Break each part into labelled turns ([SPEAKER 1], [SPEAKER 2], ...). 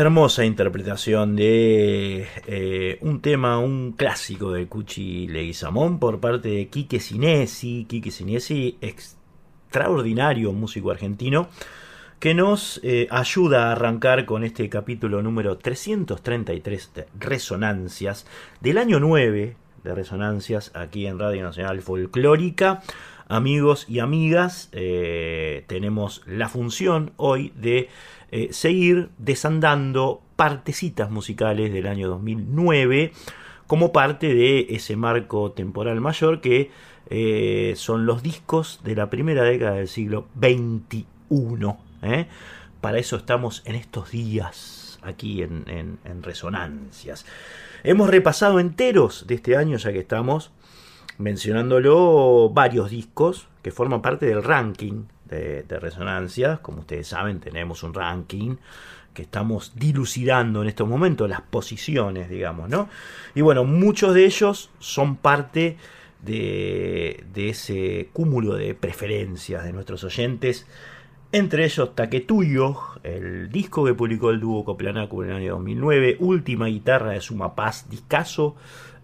[SPEAKER 1] Hermosa interpretación de eh, un tema, un clásico de Cuchi Leguizamón por parte de Quique Sinesi. Quique Sinesi, extraordinario músico argentino, que nos eh, ayuda a arrancar con este capítulo número 333 de Resonancias del año 9 de Resonancias aquí en Radio Nacional Folclórica. Amigos y amigas, eh, tenemos la función hoy de eh, seguir desandando partecitas musicales del año 2009 como parte de ese marco temporal mayor que eh, son los discos de la primera década del siglo XXI. ¿eh? Para eso estamos en estos días aquí en, en, Resonancias. Hemos repasado enteros de este año, ya que estamos mencionándolo, varios discos que forman parte del ranking de, resonancias. Como ustedes saben, tenemos un ranking que estamos dilucidando en estos momentos, las posiciones, digamos, ¿no? Y bueno, muchos de ellos son parte de, ese cúmulo de preferencias de nuestros oyentes. Entre ellos Taquetuyo, el disco que publicó el dúo Coplanaco en el año 2009, Última Guitarra de Suma Paz, discaso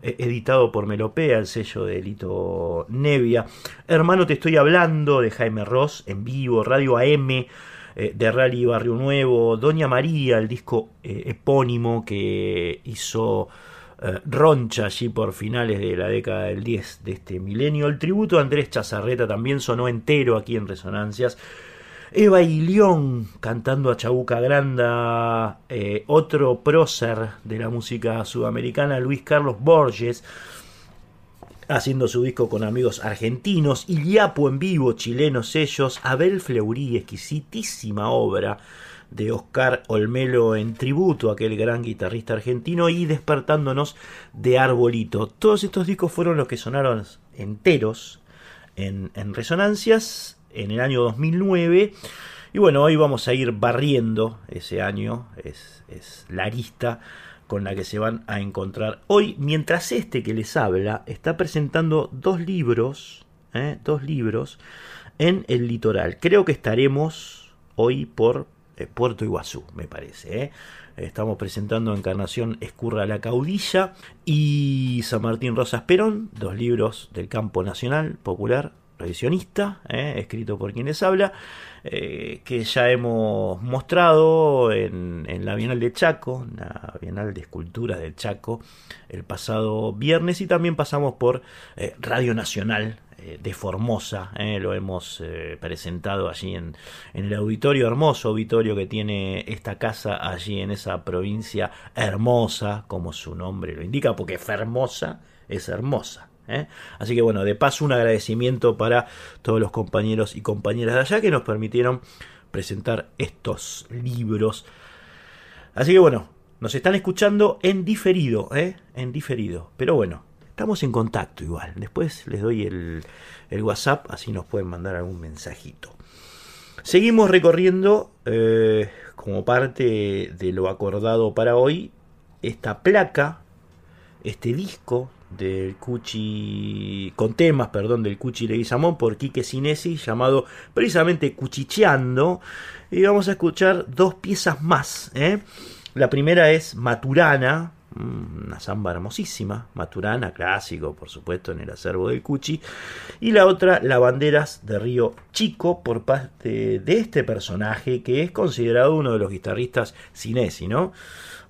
[SPEAKER 1] editado por Melopea, el sello de Lito Nevia. Hermano, te estoy hablando de Jaime Ross en vivo, Radio AM, eh, de Rally Barrio Nuevo, Doña María, el disco eh, epónimo que hizo Roncha allí por finales de la década del 10 de este milenio. El tributo a Andrés Chazarreta también sonó entero aquí en Resonancias. Eva y León cantando a Chabuca Granda, eh, otro prócer de la música sudamericana, Luis Carlos Borges, haciendo su disco con amigos argentinos, Iliapo en vivo, chilenos ellos, Abel Fleury, exquisitísima obra de Oscar Olmelo en tributo a aquel gran guitarrista argentino y despertándonos de Arbolito. Todos estos discos fueron los que sonaron enteros en, en resonancias en el año 2009. Y bueno, hoy vamos a ir barriendo ese año, es, la lista con la que se van a encontrar hoy, mientras este que les habla está presentando dos libros, ¿eh? dos libros en el litoral. Creo que estaremos hoy por eh, Puerto Iguazú, me parece. ¿eh? Estamos presentando Encarnación Escurra la Caudilla y San Martín Rosas Perón, dos libros del campo nacional popular revisionista, eh, escrito por quienes habla, eh, que ya hemos mostrado en, la Bienal de Chaco, la Bienal de Esculturas del Chaco, el pasado viernes y también pasamos por eh, Radio Nacional de Formosa, lo hemos presentado allí en, en, el auditorio, hermoso auditorio que tiene esta casa allí en esa provincia hermosa, como su nombre lo indica, porque Fermosa es hermosa. ¿Eh? Así que bueno, de paso un agradecimiento para todos los compañeros y compañeras de allá que nos permitieron presentar estos libros. Así que bueno, nos están escuchando en diferido, ¿eh? En diferido. Pero bueno, estamos en contacto igual. Después les doy el, WhatsApp, así nos pueden mandar algún mensajito. Seguimos recorriendo, eh, como parte de lo acordado para hoy, esta placa, este disco del Cuchi, con temas, perdón, del Cuchi Leguizamón por Quique Sinesi, llamado precisamente Cuchicheando. Y vamos a escuchar dos piezas más. ¿eh? La primera es Maturana, mm, una samba hermosísima, Maturana, clásico, por supuesto, en el acervo del Cuchi. Y la otra, La Banderas de Río Chico, por parte de este personaje que es considerado uno de los guitarristas Sinesi, ¿no?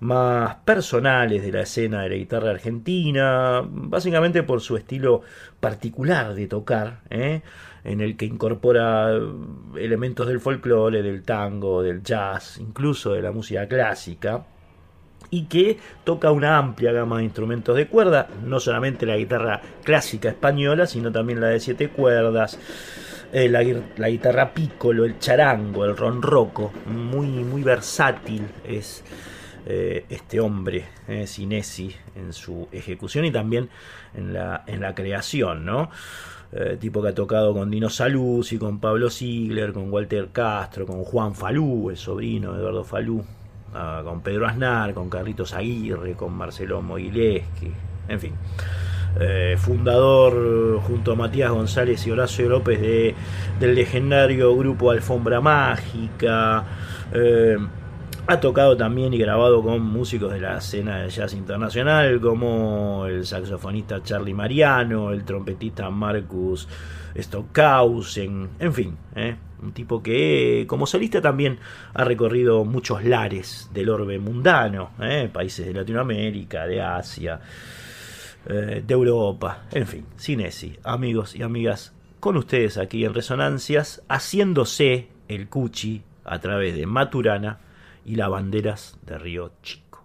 [SPEAKER 1] Más personales de la escena de la guitarra argentina, básicamente por su estilo particular de tocar, ¿eh? en el que incorpora elementos del folclore, del tango, del jazz, incluso de la música clásica y que toca una amplia gama de instrumentos de cuerda, no solamente la guitarra clásica española, sino también la de siete cuerdas, eh, la, guitarra pícolo, el charango, el ronroco, muy, muy versátil es eh, este hombre, eh, en su ejecución y también en la, en la creación, ¿no? Eh, tipo que ha tocado con Dino Saluzzi, con Pablo Ziegler, con Walter Castro, con Juan Falú, el sobrino de Eduardo Falú, ah, con Pedro Aznar, con Carlitos Aguirre, con Marcelo Mogileski, en fin. fundador junto a Matías González y Horacio López de, del legendario grupo Alfombra Mágica, Ha tocado también y grabado con músicos de la escena de jazz internacional como el saxofonista Charlie Mariano, el trompetista Marcus Stockhausen, en fin, ¿eh? un tipo que como solista también ha recorrido muchos lares del orbe mundano, ¿eh? países de Latinoamérica, de Asia, eh, de Europa, en fin, Cinesi, amigos y amigas, con ustedes aquí en Resonancias, haciéndose el cuchi a través de Maturana y las banderas de Río Chico.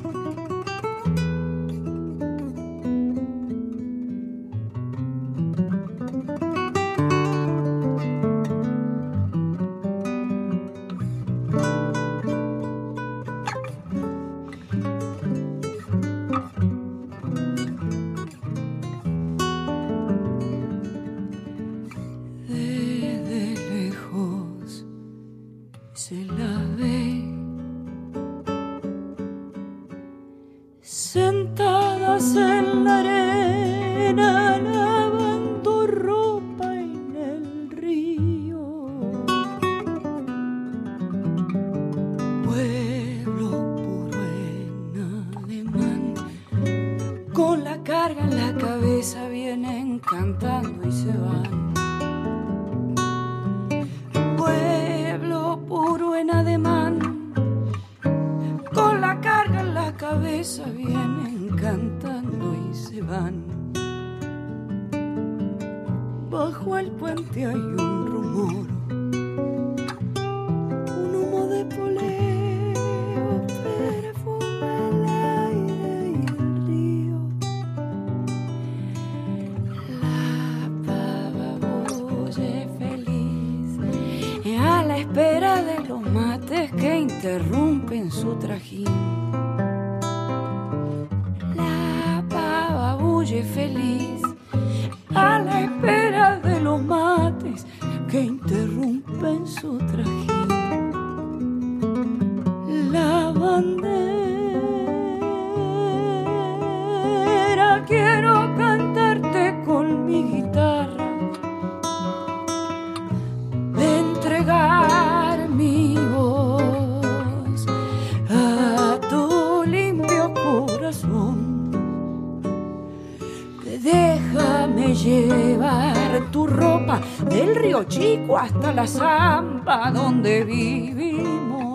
[SPEAKER 2] corazón. Déjame llevar tu ropa del río chico hasta la zampa donde vivimos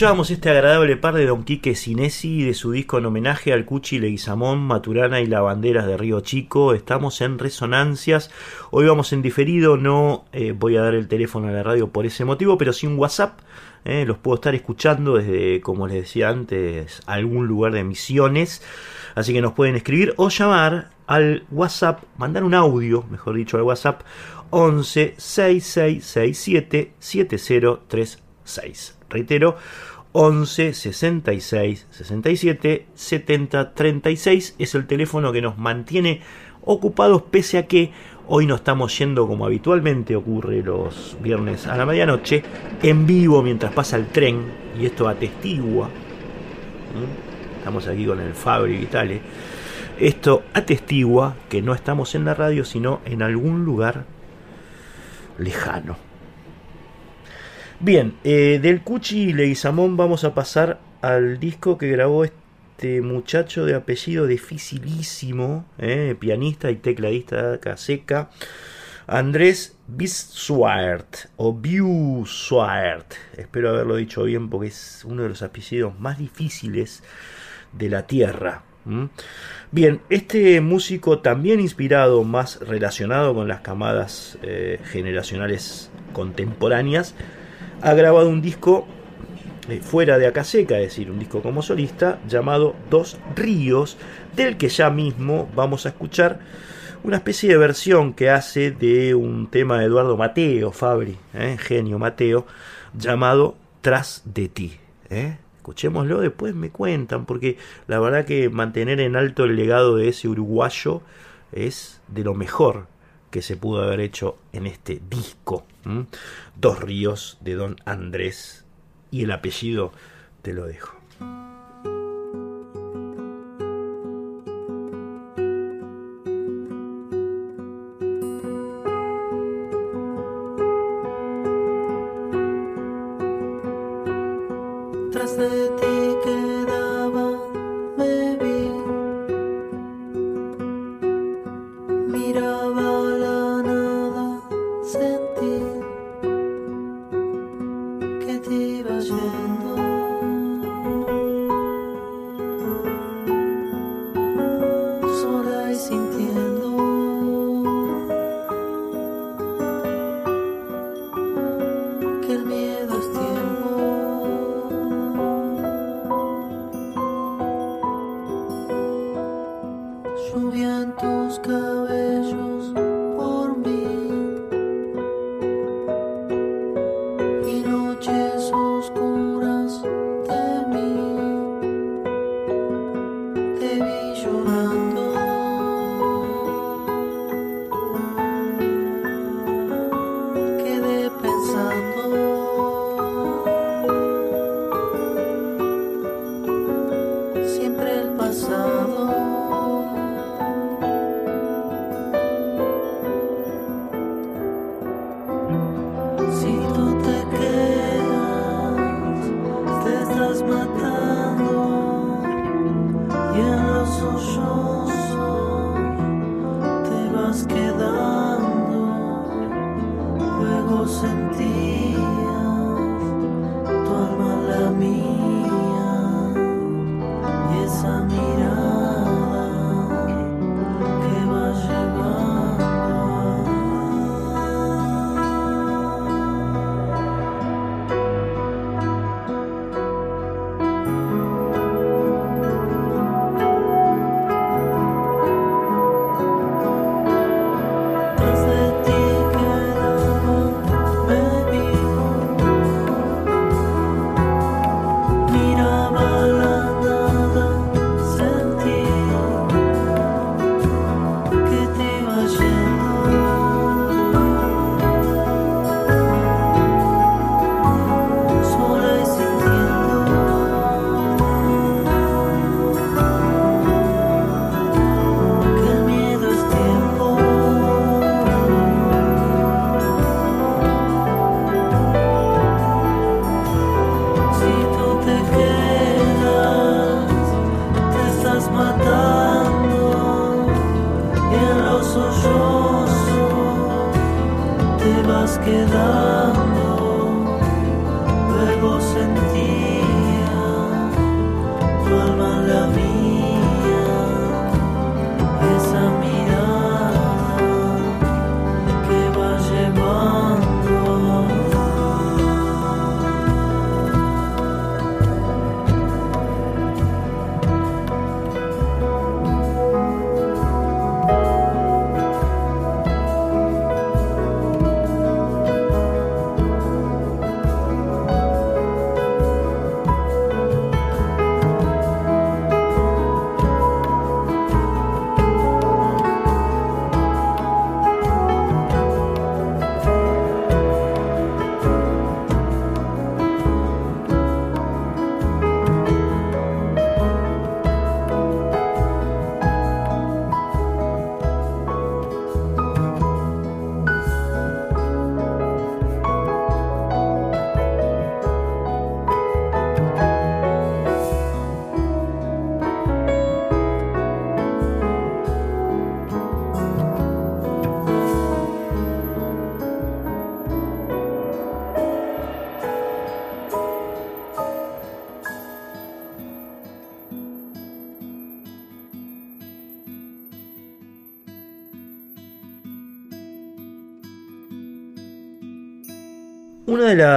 [SPEAKER 1] escuchábamos este agradable par de Don Quique Sinesi de su disco en homenaje al Cuchi Leguizamón, Maturana y Lavanderas de Río Chico. Estamos en Resonancias. Hoy vamos en diferido, no eh, voy a dar el teléfono a la radio por ese motivo, pero sí un WhatsApp. Eh, los puedo estar escuchando desde, como les decía antes, algún lugar de Misiones. Así que nos pueden escribir o llamar al WhatsApp, mandar un audio, mejor dicho, al WhatsApp 11 6667 7036. Reitero, 11 66 67 70 36 es el teléfono que nos mantiene ocupados pese a que hoy no estamos yendo como habitualmente ocurre los viernes a la medianoche en vivo mientras pasa el tren y esto atestigua estamos aquí con el Fabri Vitale. Esto atestigua que no estamos en la radio sino en algún lugar lejano Bien, eh, del Cuchi Leguizamón vamos a pasar al disco que grabó este muchacho de apellido dificilísimo, eh, pianista y tecladista caseca, Andrés Bissuart o Biusuart. Espero haberlo dicho bien porque es uno de los apellidos más difíciles de la tierra. Bien, este músico también inspirado, más relacionado con las camadas eh, generacionales contemporáneas, ha grabado un disco eh, fuera de Acaseca, es decir, un disco como solista, llamado Dos Ríos, del que ya mismo vamos a escuchar una especie de versión que hace de un tema de Eduardo Mateo, Fabri, eh, genio Mateo, llamado Tras de ti. Eh. Escuchémoslo, después me cuentan, porque la verdad que mantener en alto el legado de ese uruguayo es de lo mejor que se pudo haber hecho en este disco. Dos ríos de Don Andrés y el apellido te lo dejo.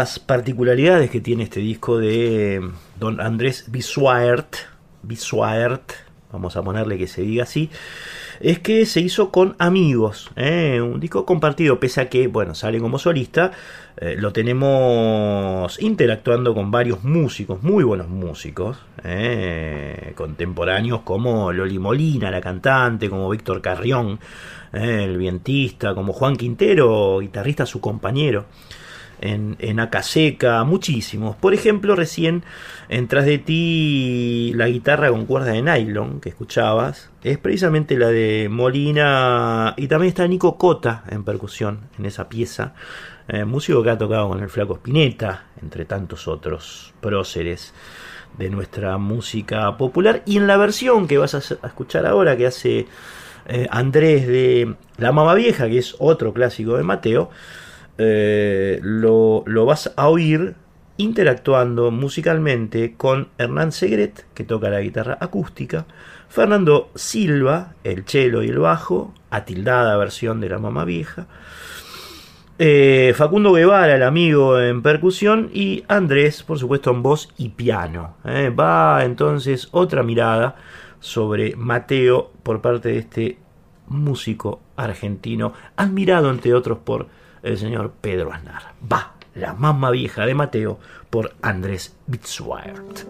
[SPEAKER 1] Las particularidades que tiene este disco de don Andrés Bisuart, vamos a ponerle que se diga así, es que se hizo con amigos, ¿eh? un disco compartido, pese a que, bueno, sale como solista, eh, lo tenemos interactuando con varios músicos, muy buenos músicos, ¿eh? contemporáneos como Loli Molina, la cantante, como Víctor Carrión, el vientista, como Juan Quintero, guitarrista, su compañero en, en Acaseca, muchísimos. Por ejemplo, recién entras de ti la guitarra con cuerda de nylon que escuchabas es precisamente la de Molina y también está Nico Cota en percusión en esa pieza. Eh, músico que ha tocado con el Flaco Spinetta, entre tantos otros próceres de nuestra música popular. Y en la versión que vas a, escuchar ahora, que hace eh, Andrés de La Mama Vieja, que es otro clásico de Mateo, eh, lo, vas a oír interactuando musicalmente con Hernán Segret, que toca la guitarra acústica, Fernando Silva, el cello y el bajo, atildada versión de la mamá vieja, eh, Facundo Guevara, el amigo en percusión, y Andrés, por supuesto, en voz y piano. Eh. Va entonces otra mirada sobre Mateo por parte de este músico argentino, admirado entre otros por el señor Pedro Aznar. Va, la mamá vieja de Mateo por Andrés Bitzwart.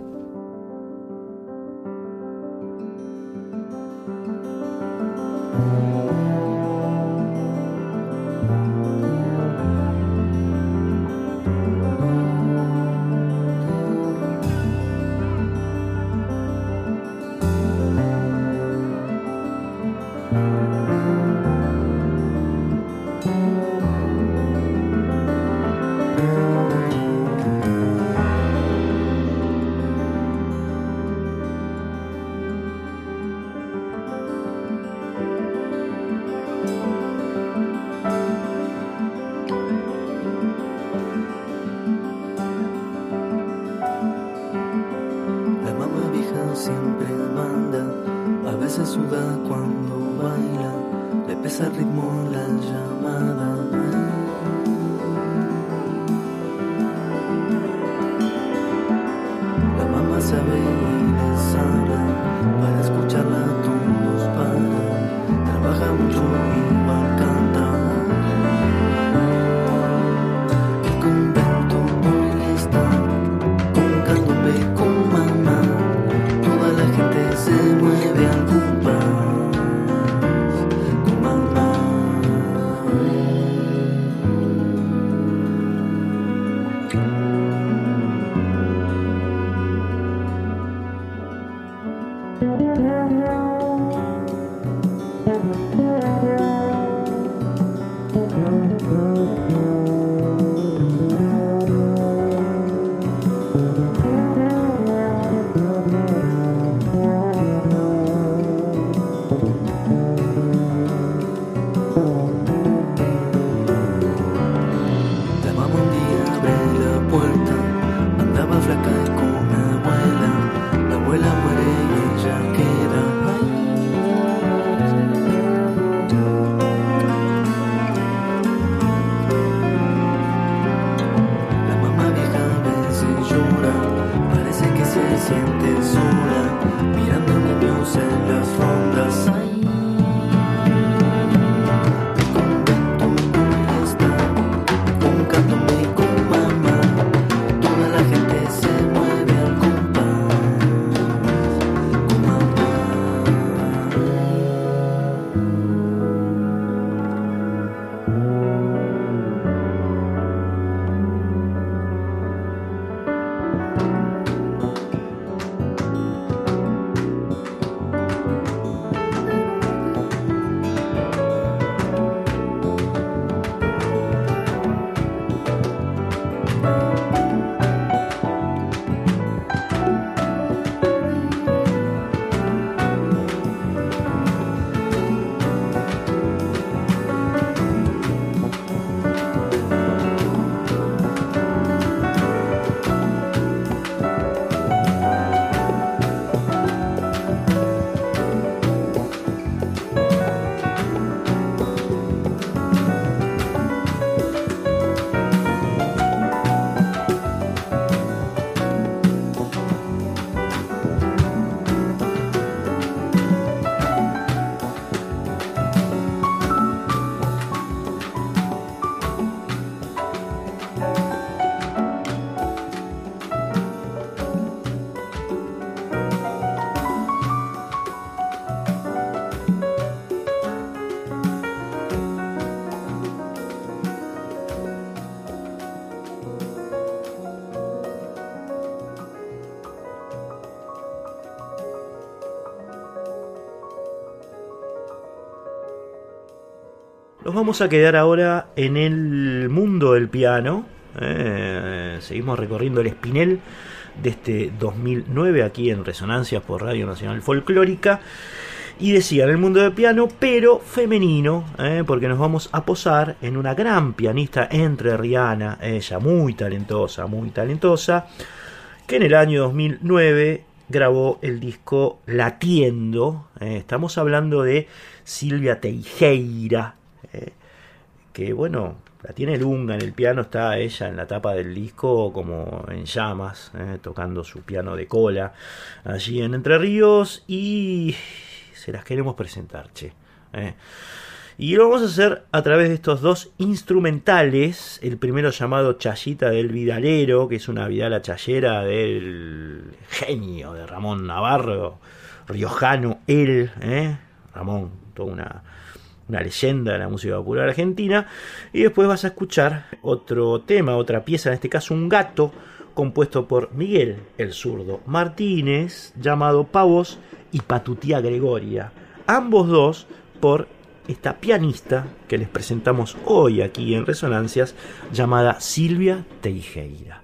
[SPEAKER 1] Vamos a quedar ahora en el mundo del piano. Eh, seguimos recorriendo el espinel de este 2009 aquí en Resonancias por Radio Nacional Folclórica. Y decía, en el mundo del piano, pero femenino, eh, porque nos vamos a posar en una gran pianista entre Rihanna, ella muy talentosa, muy talentosa, que en el año 2009 grabó el disco Latiendo. Eh, estamos hablando de Silvia Teijeira, que bueno, la tiene Lunga en el piano, está ella en la tapa del disco como en llamas, eh, tocando su piano de cola allí en Entre Ríos y se las queremos presentar, che. Eh. Y lo vamos a hacer a través de estos dos instrumentales. El primero llamado Chayita del Vidalero, que es una vidala chayera del genio de Ramón Navarro, riojano, él, eh. Ramón, toda una una leyenda de la música popular argentina. Y después vas a escuchar otro tema, otra pieza, en este caso un gato, compuesto por Miguel el zurdo Martínez, llamado Pavos y Patutía Gregoria. Ambos dos por esta pianista que les presentamos hoy aquí en Resonancias, llamada Silvia Teijeira.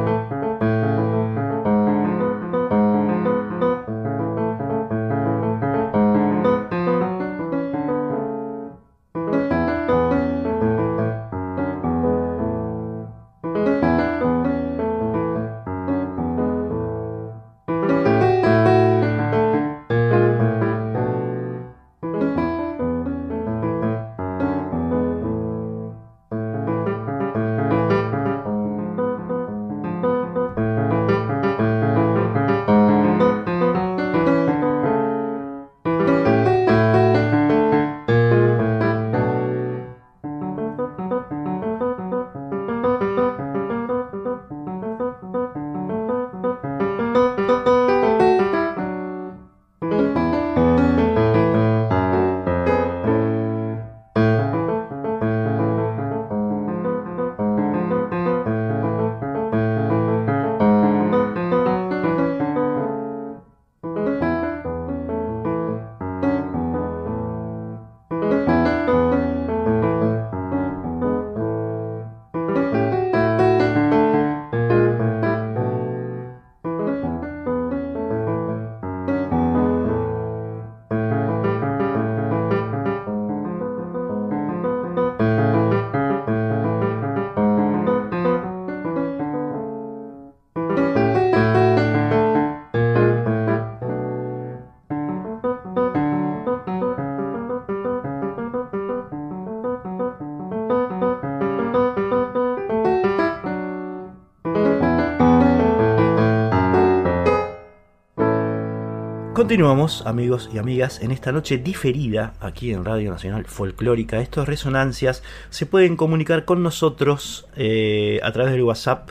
[SPEAKER 1] Continuamos, amigos y amigas, en esta noche diferida aquí en Radio Nacional Folclórica. Estos resonancias se pueden comunicar con nosotros eh, a través del WhatsApp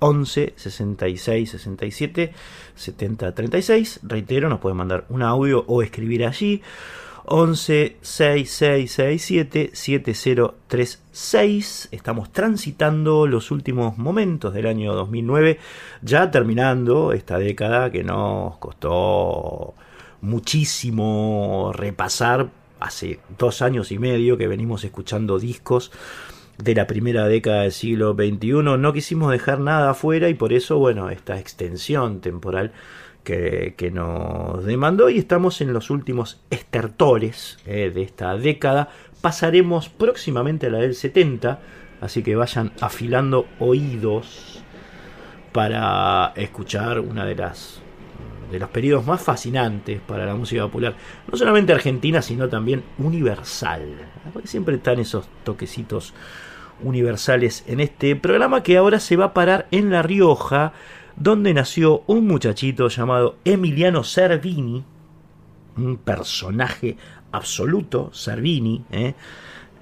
[SPEAKER 1] 11 66 67 70 36. Reitero, nos pueden mandar un audio o escribir allí. 11 6667 7036. Estamos transitando los últimos momentos del año 2009, ya terminando esta década que nos costó muchísimo repasar. Hace dos años y medio que venimos escuchando discos de la primera década del siglo XXI. No quisimos dejar nada afuera y por eso, bueno, esta extensión temporal que, nos demandó y estamos en los últimos estertores eh, de esta década. Pasaremos próximamente a la del 70, así que vayan afilando oídos para escuchar una de las de los periodos más fascinantes para la música popular, no solamente argentina, sino también universal. Porque siempre están esos toquecitos universales en este programa que ahora se va a parar en La Rioja donde nació un muchachito llamado Emiliano Servini, un personaje absoluto, Servini, ¿eh?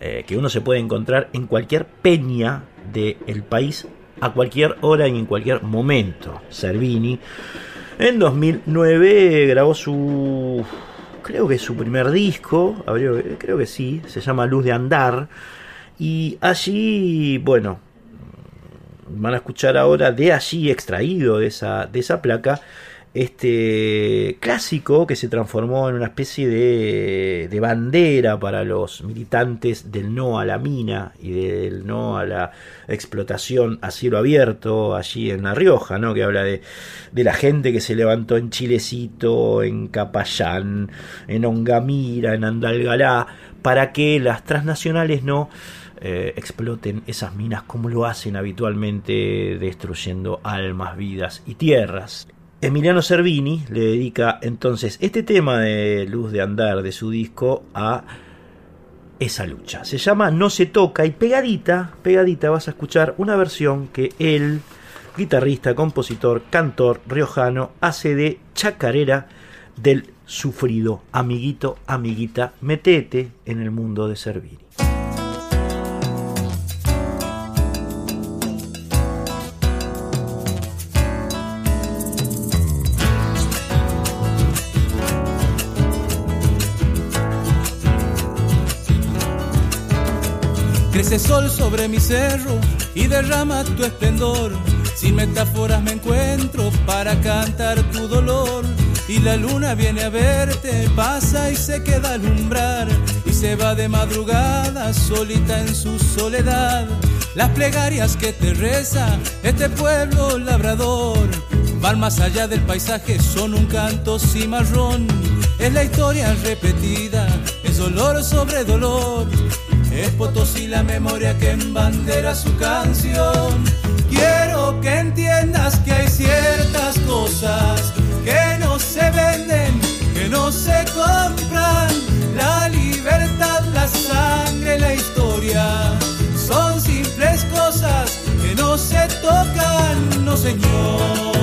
[SPEAKER 1] Eh, que uno se puede encontrar en cualquier peña del país a cualquier hora y en cualquier momento. Servini. En 2009 grabó su, creo que su primer disco, creo que sí, se llama Luz de Andar. Y allí, bueno, van a escuchar ahora de allí extraído de esa, de esa placa este clásico que se transformó en una especie de, de, bandera para los militantes del no a la mina y del no a la explotación a cielo abierto allí en La Rioja, ¿no? que habla de, de la gente que se levantó en Chilecito, en Capayán, en Ongamira, en Andalgalá, para que las transnacionales no eh, exploten esas minas como lo hacen habitualmente destruyendo almas, vidas y tierras. Emiliano Cervini le dedica entonces este tema de Luz de Andar de su disco a esa lucha. Se llama No se toca y pegadita, pegadita vas a escuchar una versión que él, guitarrista, compositor, cantor riojano, hace de chacarera del sufrido amiguito, amiguita, metete en el mundo de Cervini.
[SPEAKER 3] Crece sol sobre mi cerro y derrama tu esplendor. Sin metáforas me encuentro para cantar tu dolor. Y la luna viene a verte, pasa y se queda a alumbrar. Y se va de madrugada, solita en su soledad. Las plegarias que te reza este pueblo labrador van más allá del paisaje, son un canto cimarrón. Es la historia repetida, es dolor sobre dolor es Potosí la memoria que embandera su canción. Quiero que entiendas que hay ciertas cosas que no se venden, que no se compran. La libertad, la sangre, la historia son simples cosas que no se tocan, no señor.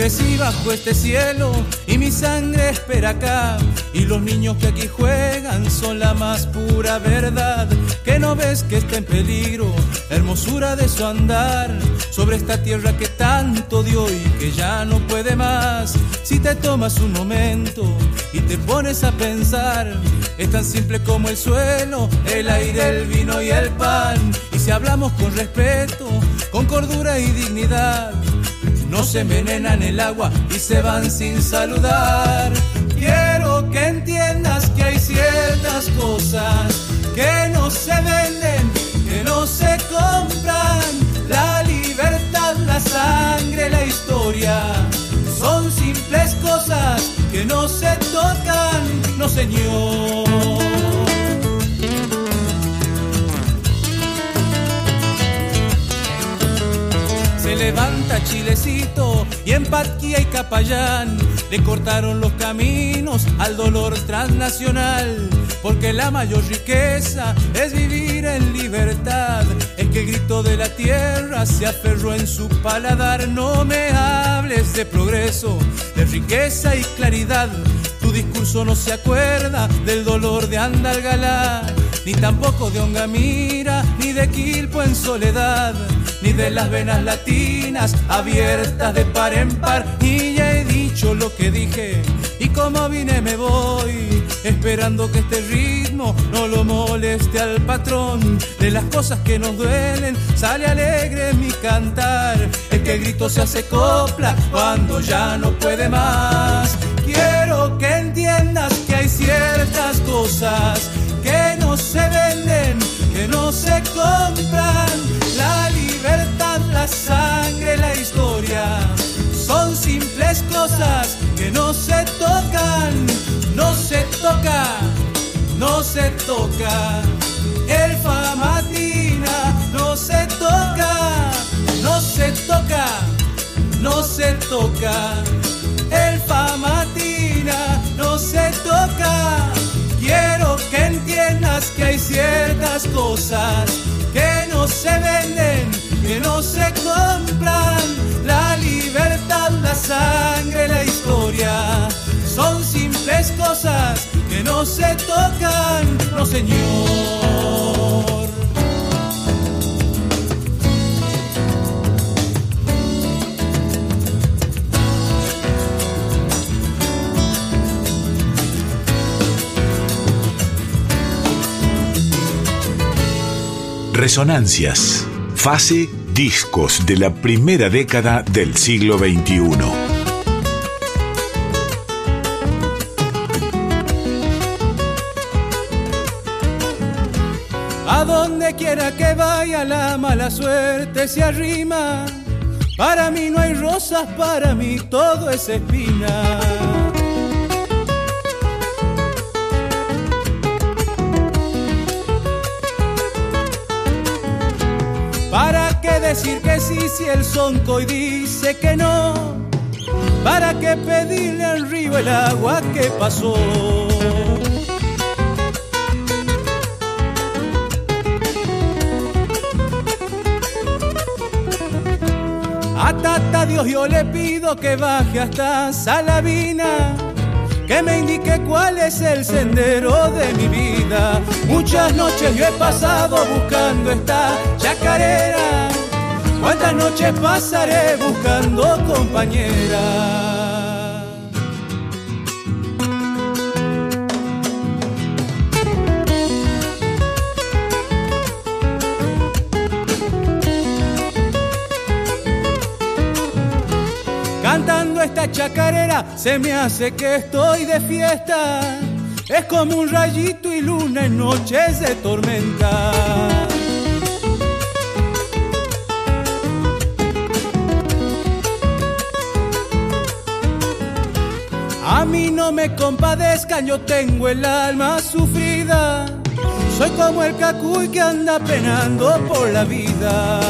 [SPEAKER 3] Crecí bajo este cielo y mi sangre espera acá. Y los niños que aquí juegan son la más pura verdad. Que no ves que está en peligro la hermosura de su andar sobre esta tierra que tanto dio y que ya no puede más. Si te tomas un momento y te pones a pensar, es tan simple como el suelo, el aire, el vino y el pan. Y si hablamos con respeto, con cordura y dignidad no se envenenan el agua y se van sin saludar. Quiero que entiendas que hay ciertas cosas que no se venden, que no se compran. La libertad, la sangre, la historia son simples cosas que no se tocan, no señor. Levanta Chilecito y en Patquía y Capayán le cortaron los caminos al dolor transnacional. Porque la mayor riqueza es vivir en libertad. Es que el grito de la tierra se aferró en su paladar. No me hables de progreso, de riqueza y claridad. Discurso no se acuerda del dolor de Andalgalá, ni tampoco de Ongamira, ni de Quilpo en soledad ni de las venas latinas abiertas de par en par. Y ya he dicho lo que dije, y como vine me voy, esperando que este ritmo no lo moleste al patrón. De las cosas que nos duelen, sale alegre mi cantar. El que grito se hace copla cuando ya no puede más. Que entiendas que hay ciertas cosas que no se venden, que no se compran la libertad, la sangre, la historia son simples cosas que no se tocan, no se toca, no se toca. El famatina no se toca, no se toca, no se toca. El famatina toca. Quiero que entiendas que hay ciertas cosas que no se venden, que no se compran. La libertad, la sangre, la historia son simples cosas que no se tocan, no señor.
[SPEAKER 2] Resonancias. Fase discos de la primera década del siglo XXI.
[SPEAKER 3] A donde quiera que vaya la mala suerte se arrima. Para mí no hay rosas, para mí todo es espina. Decir que sí si el sonco y dice que no? ¿Para qué pedirle al río el agua que pasó? A Tata Dios yo le pido que baje hasta Salavina que me indique cuál es el sendero de mi vida. Muchas noches yo he pasado buscando esta chacarera ¿Cuántas noches pasaré buscando compañera? Cantando esta chacarera se me hace que estoy de fiesta. Es como un rayito y luna en noches de tormenta. A mí no me compadezcan, yo tengo el alma sufrida. Soy como el cacuy que anda penando por la vida.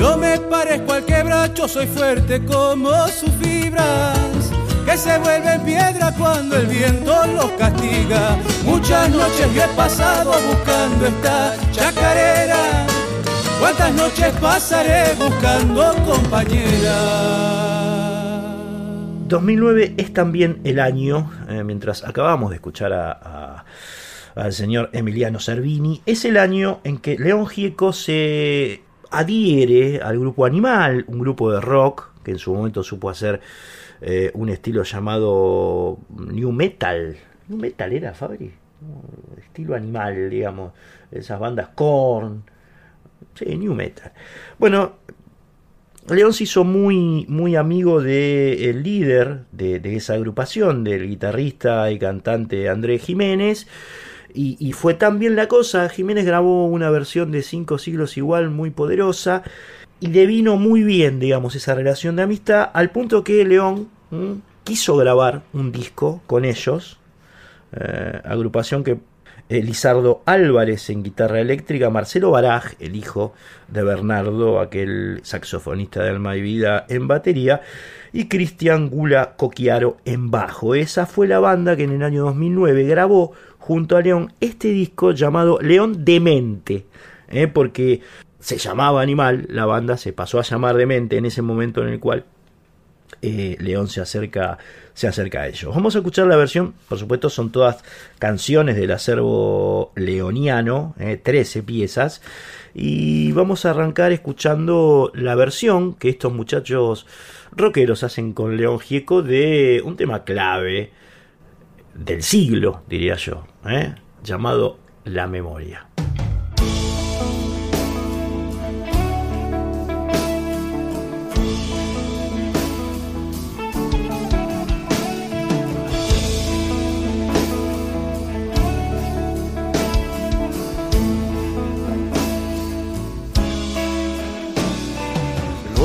[SPEAKER 3] Yo me parezco al quebracho, soy fuerte como sus fibras que se vuelven piedra cuando el viento los castiga. Muchas noches yo he pasado buscando esta chacarera. ¿Cuántas noches pasaré buscando compañera?
[SPEAKER 1] 2009 es también el año, eh, mientras acabamos de escuchar a, al señor Emiliano Servini, es el año en que León Gieco se adhiere al grupo Animal, un grupo de rock que en su momento supo hacer eh, un estilo llamado New Metal. New Metal era, Fabri. Estilo animal, digamos. Esas bandas Korn. Sí, New Metal. Bueno, León se hizo muy, muy amigo del líder de, esa agrupación, del guitarrista y cantante Andrés Jiménez. Y, y, fue tan bien la cosa, Jiménez grabó una versión de Cinco siglos igual muy poderosa y le vino muy bien, digamos, esa relación de amistad, al punto que León quiso grabar un disco con ellos, eh, agrupación que Lizardo Álvarez en guitarra eléctrica, Marcelo Baraj, el hijo de Bernardo, aquel saxofonista de Alma y Vida, en batería, y Cristian Gula Coquiaro en bajo. Esa fue la banda que en el año 2009 grabó junto a León este disco llamado León Demente, ¿eh? porque se llamaba Animal, la banda se pasó a llamar Demente en ese momento en el cual eh, León se acerca, se acerca a ellos. Vamos a escuchar la versión, por supuesto son todas canciones del acervo leoniano, 13 eh, piezas, y vamos a arrancar escuchando la versión que estos muchachos rockeros hacen con León Gieco de un tema clave del siglo, diría yo, ¿eh? llamado La Memoria.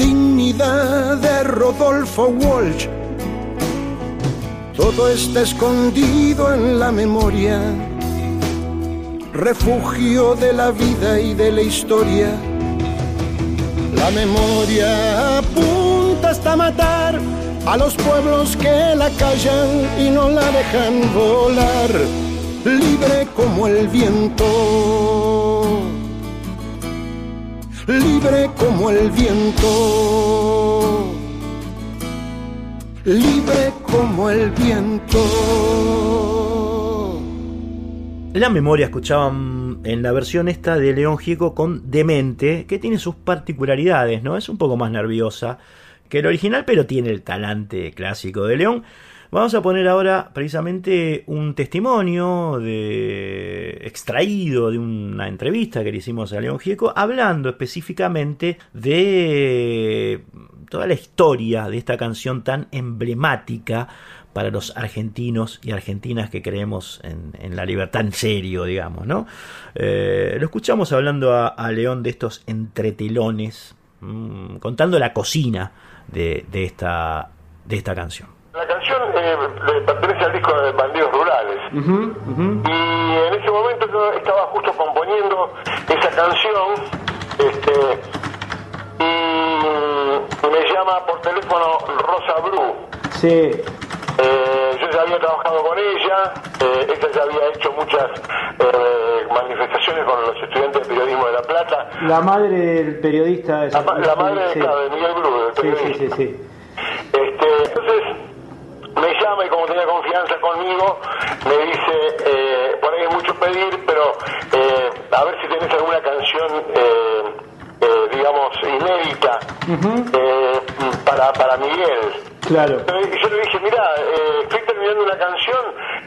[SPEAKER 4] dignidad de Rodolfo Walsh. Todo está escondido en la memoria, refugio de la vida y de la historia. La memoria apunta hasta matar a los pueblos que la callan y no la dejan volar, libre como el viento, libre como el viento libre como el viento.
[SPEAKER 1] La memoria escuchaban en la versión esta de León Gieco con Demente, que tiene sus particularidades, ¿no? Es un poco más nerviosa que el original, pero tiene el talante clásico de León. Vamos a poner ahora precisamente un testimonio de, extraído de una entrevista que le hicimos a León Gieco, hablando específicamente de toda la historia de esta canción tan emblemática para los argentinos y argentinas que creemos en, la libertad en serio, digamos, ¿no? Eh, lo escuchamos hablando a, León de estos entretelones, mm, contando la cocina de, esta, de esta canción.
[SPEAKER 5] La canción eh, pertenece al disco de Bandidos Rurales. Y en ese momento yo estaba justo componiendo esa canción. Este, y me llama por teléfono Rosa Bru.
[SPEAKER 1] Sí.
[SPEAKER 5] Eh, yo ya había trabajado con ella, eh, ella ya había hecho muchas eh, manifestaciones con los estudiantes de periodismo de La Plata.
[SPEAKER 1] La madre del periodista.
[SPEAKER 5] De la, la madre de Miguel Bru,
[SPEAKER 1] sí, sí, sí, sí.
[SPEAKER 5] Este, entonces me llama y como tenía confianza conmigo, me dice, eh, por ahí es mucho pedir, pero eh, a ver si tenés alguna canción eh, digamos, inédita eh, para, para Miguel.
[SPEAKER 1] Claro.
[SPEAKER 5] Y yo le dije, mira, eh, estoy terminando una canción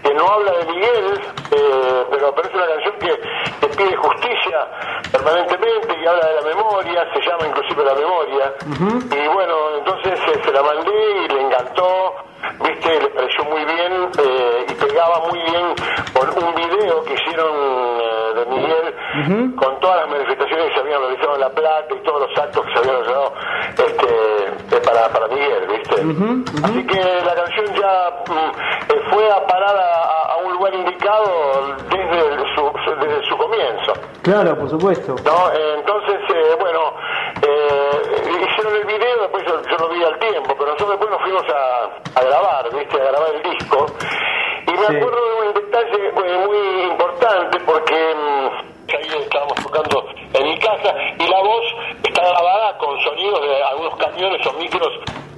[SPEAKER 5] que no habla de Miguel, pero, pero es una canción que, que, pide justicia permanentemente y habla de la memoria, se llama inclusive La Memoria. Y bueno, entonces se la mandé y le encantó viste, le pareció muy bien eh, y pegaba muy bien por un video que hicieron eh, Con todas las manifestaciones que se habían realizado en La Plata y todos los actos que se habían realizado este, para, para Miguel, viste. Así que la canción ya mm, fue a parar a, un lugar indicado desde su, desde su comienzo.
[SPEAKER 1] Claro, por supuesto.
[SPEAKER 5] ¿No? entonces, eh, bueno, hicieron el video, después yo, yo, lo vi al tiempo, pero nosotros después nos fuimos a, a grabar, ¿viste? A grabar el disco. Y me acuerdo de un detalle eh, muy importante porque mm, tocando en mi casa y la voz está grabada con sonidos de algunos camiones o micros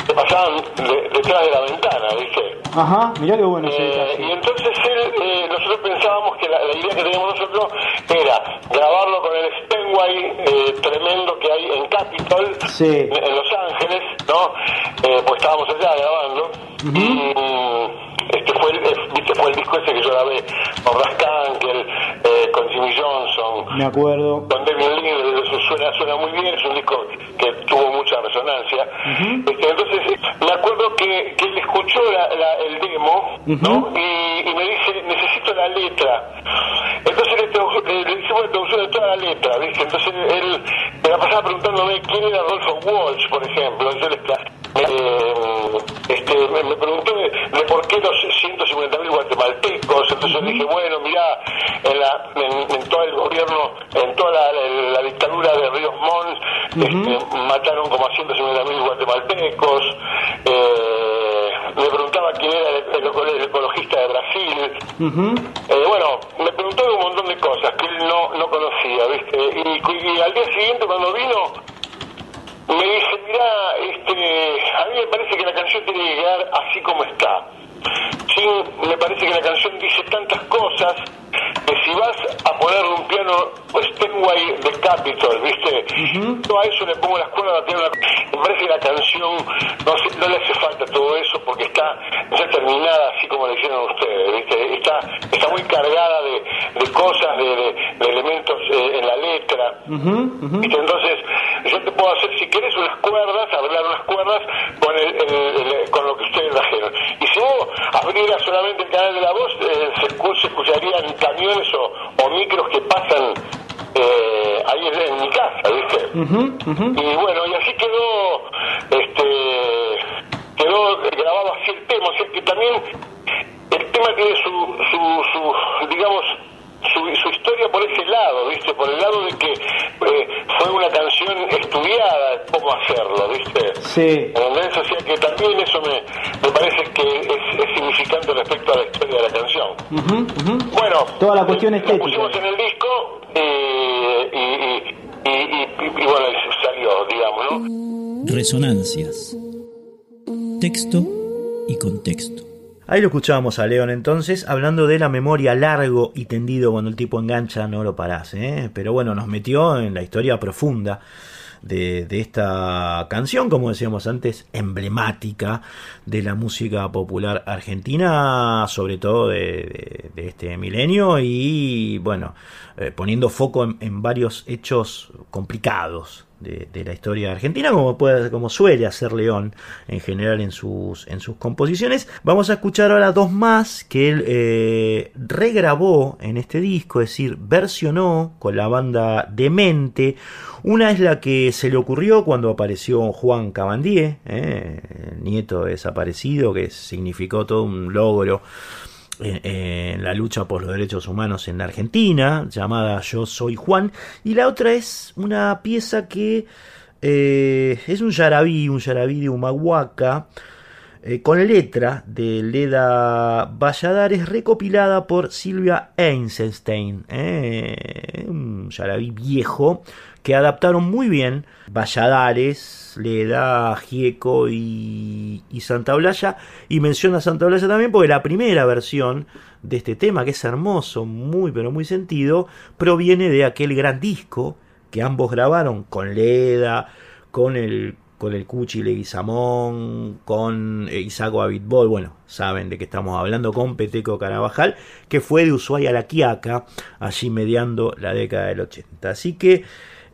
[SPEAKER 5] que pasaban detrás de la ventana, ¿viste?
[SPEAKER 1] Ajá, mirá qué bueno.
[SPEAKER 5] Eh, y entonces él, eh, nosotros pensábamos que la, idea que teníamos nosotros era grabarlo con el Steinway eh, tremendo que hay en Capitol, en, Los Ángeles, ¿no? pues estábamos allá grabando. Y este fue el, ¿viste? fue el disco ese que yo grabé con Rascankel, eh, con Jimmy Johnson.
[SPEAKER 1] Me acuerdo.
[SPEAKER 5] Con David Lee, eso suena, suena muy bien, es un disco que tuvo mucha resonancia. este, entonces, me acuerdo que, que él escuchó la, el demo, ¿no? Y, y, me dice, necesito la letra. Entonces le, le hicimos la traducción de toda la letra, ¿viste? Entonces él me la pasaba preguntándome quién era Rodolfo Walsh, por ejemplo. Yo le, eh, este, me, preguntó de, por qué los 150.000 guatemaltecos, entonces dije, bueno, mira en, la, en, todo el gobierno, en toda la, dictadura de Ríos Montt, este, mataron como a 150.000 guatemaltecos, eh, me preguntaba quién era el, ecologista de Brasil, eh, bueno, me preguntó de un montón de cosas que él no, no conocía, disco y al día siguiente cuando vino me dice, mira, este, a mí me parece que la canción tiene que quedar así como está. Sí, me parece que la canción dice tantas cosas que si vas a poner un piano Steinway de Capitol, ¿viste? Yo a eso le pongo las cuerdas a piano. Me parece que la canción no, le hace falta todo eso porque está ya terminada así como le hicieron ustedes, ¿viste? Está, está muy cargada de, cosas, de, elementos eh, en la letra. Entonces, yo te puedo hacer, si quieres, unas cuerdas, hablar unas cuerdas con, el, con lo que ustedes trajeron. Y si vos abrieras solamente el canal de la voz, eh, se, se escucharían camiones o, micros que pasan eh, ahí en, mi casa, ¿viste? Y bueno, y así quedó, este, quedó grabado así el tema, o sea que también el tema tiene su, su, su digamos, su, su, historia por ese lado, ¿viste? Por el lado de que eh, fue una canción estudiada cómo hacerlo, ¿viste?
[SPEAKER 1] Sí.
[SPEAKER 5] O sea que también eso me, me parece que es, significante respecto a la historia de la canción. Bueno,
[SPEAKER 1] toda la cuestión estética.
[SPEAKER 5] Lo pusimos en el disco eh, y, y, y, y, bueno, salió, digamos, ¿no?
[SPEAKER 3] Resonancias. Texto y contexto.
[SPEAKER 1] Ahí lo escuchábamos a León entonces, hablando de la memoria largo y tendido cuando el tipo engancha, no lo parás, ¿eh? pero bueno, nos metió en la historia profunda de, esta canción, como decíamos antes, emblemática de la música popular argentina, sobre todo de, este milenio, y bueno, eh, poniendo foco en varios hechos complicados de, la historia argentina, como, puede, como suele hacer León en general en sus, en sus composiciones. Vamos a escuchar ahora dos más que él eh, regrabó en este disco, es decir, versionó con la banda Demente. Una es la que se le ocurrió cuando apareció Juan Cabandier, eh, el nieto desaparecido, que significó todo un logro en, la lucha por los derechos humanos en la Argentina, llamada Yo Soy Juan, y la otra es una pieza que eh, es un yarabí, un yarabí de Humahuaca, eh, con letra de Leda Valladares, recopilada por Silvia Einstein, eh, un yarabí viejo que adaptaron muy bien Valladares, Leda, Gieco y, y Santa Blaya. Y menciona Santa Blaya también porque la primera versión de este tema, que es hermoso, muy pero muy sentido, proviene de aquel gran disco que ambos grabaron con Leda, con el con el Cuchi Leguizamón, con Isaco Abitbol, bueno, saben de qué estamos hablando, con Peteco Carabajal, que fue de Ushuaia a La Quiaca, allí mediando la década del 80. Así que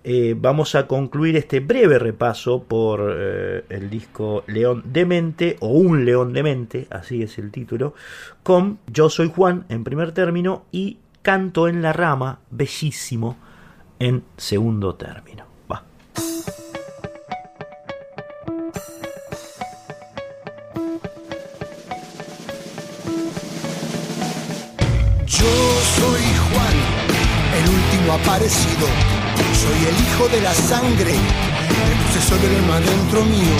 [SPEAKER 1] eh, vamos a concluir este breve repaso por eh, el disco León Demente o Un León Demente, así es el título, con Yo Soy Juan en primer término y Canto en la Rama, bellísimo, en segundo término. Va.
[SPEAKER 4] Yo soy Juan, el último aparecido soy el hijo de la sangre, el proceso del alma dentro mío.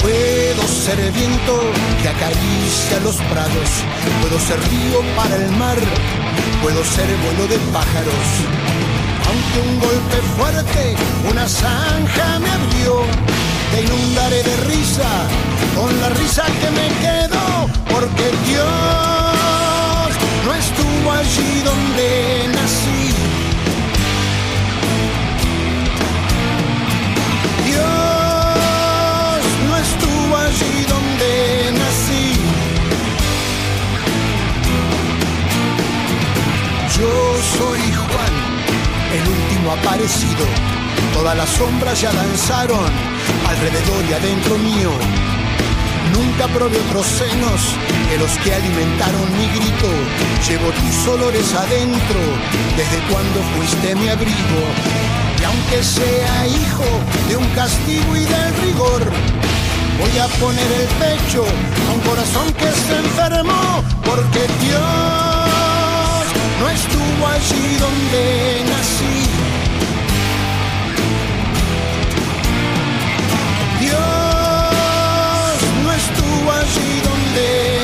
[SPEAKER 4] Puedo ser viento que acaricia los prados, puedo ser río para el mar, puedo ser vuelo de pájaros. Aunque un golpe fuerte, una zanja me abrió, te inundaré de risa, con la risa que me quedo, porque Dios no estuvo allí donde nací aparecido. Todas las sombras ya danzaron alrededor y adentro mío. Nunca probé otros senos que los que alimentaron mi grito. Llevo tus olores adentro desde cuando fuiste mi abrigo. Y aunque sea hijo de un castigo y del rigor, Voy a poner el pecho a un corazón que se enfermó, porque Dios no estuvo allí donde nací. Allí donde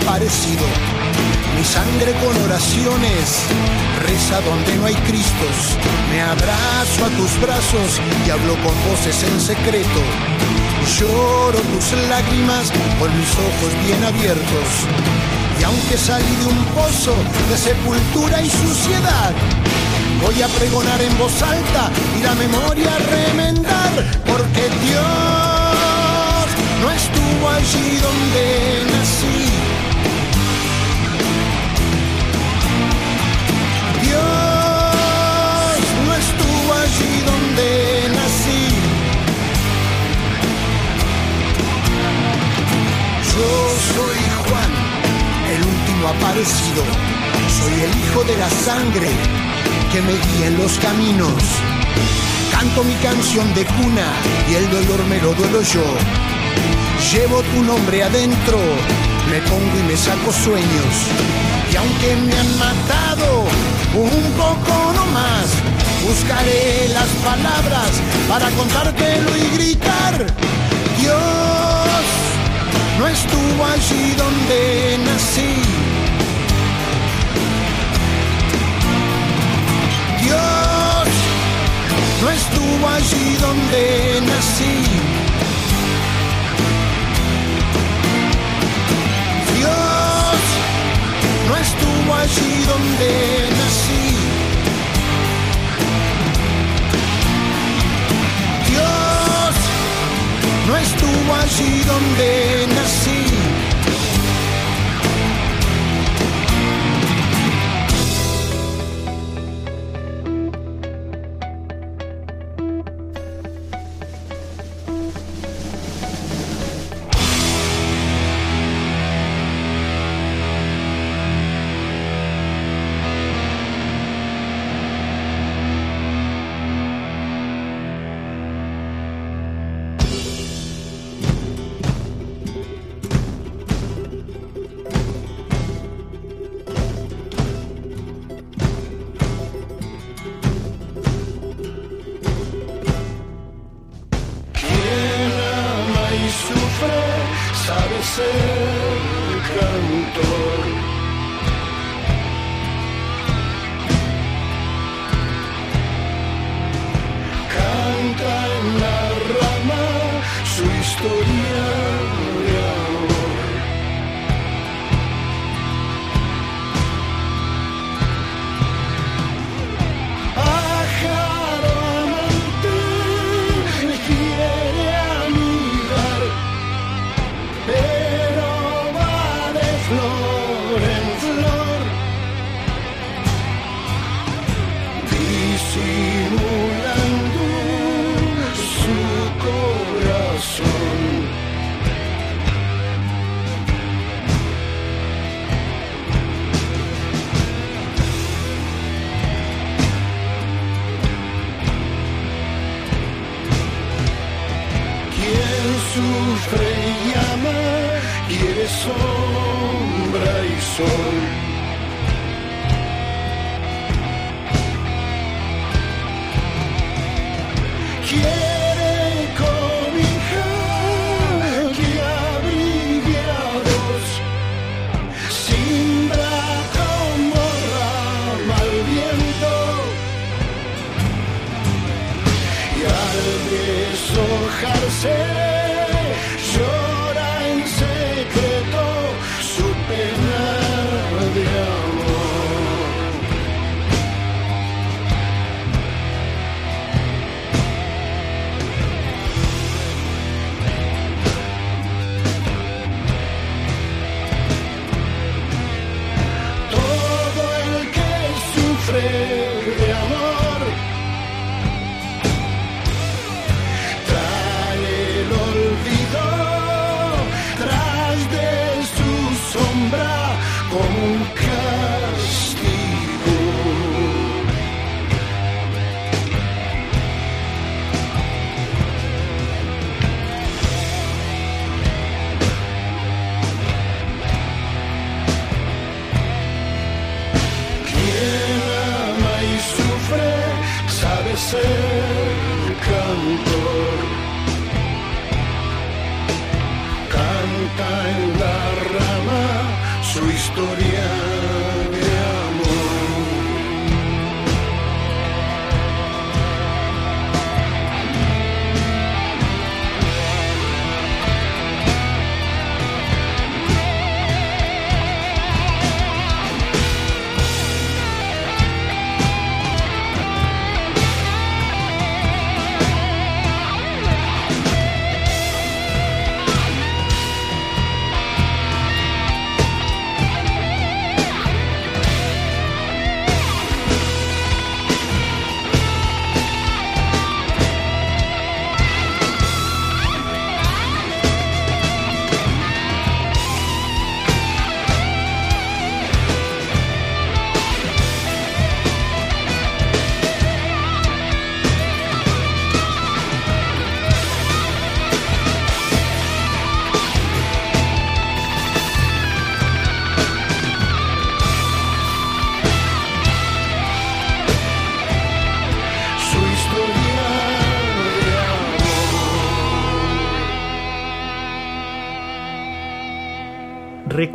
[SPEAKER 4] aparecido. Mi sangre con oraciones reza donde no hay Cristos. Me abrazo a tus brazos y hablo con voces en secreto. Lloro tus lágrimas con mis ojos bien abiertos. Y aunque salí de un pozo de sepultura y suciedad, voy a pregonar en voz alta y la memoria remendar, porque Dios no estuvo allí donde nací. Yo soy Juan, el último aparecido. Soy el hijo de la sangre que me guía en los caminos. Canto mi canción de cuna y el dolor me lo duelo yo. Llevo tu nombre adentro, me pongo y me saco sueños. Y aunque me han matado un poco no más, buscaré las palabras para contártelo y gritar. Dios no estuvo allí donde nací. Dios no estuvo allí donde nací. Dios no estuvo allí donde nací. No estuvo allí donde nací.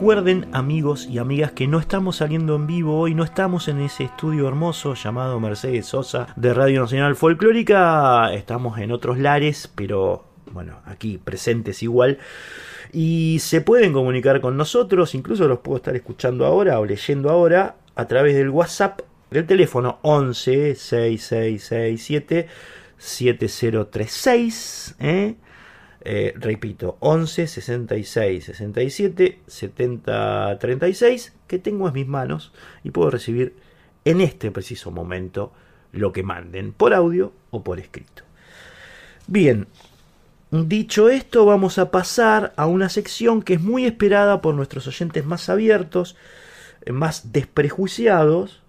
[SPEAKER 1] Recuerden amigos y amigas que no estamos saliendo en vivo hoy, no estamos en ese estudio hermoso llamado Mercedes Sosa de Radio Nacional Folclórica, estamos en otros lares, pero bueno, aquí presentes igual. Y se pueden comunicar con nosotros, incluso los puedo estar escuchando ahora o leyendo ahora a través del WhatsApp del teléfono 11 6667 7036. ¿eh? Eh, repito, 11 66 67 70 36 que tengo en mis manos y puedo recibir en este preciso momento lo que manden por audio o por escrito. Bien, dicho esto vamos a pasar a una sección que es muy esperada por nuestros oyentes más abiertos, más desprejuiciados,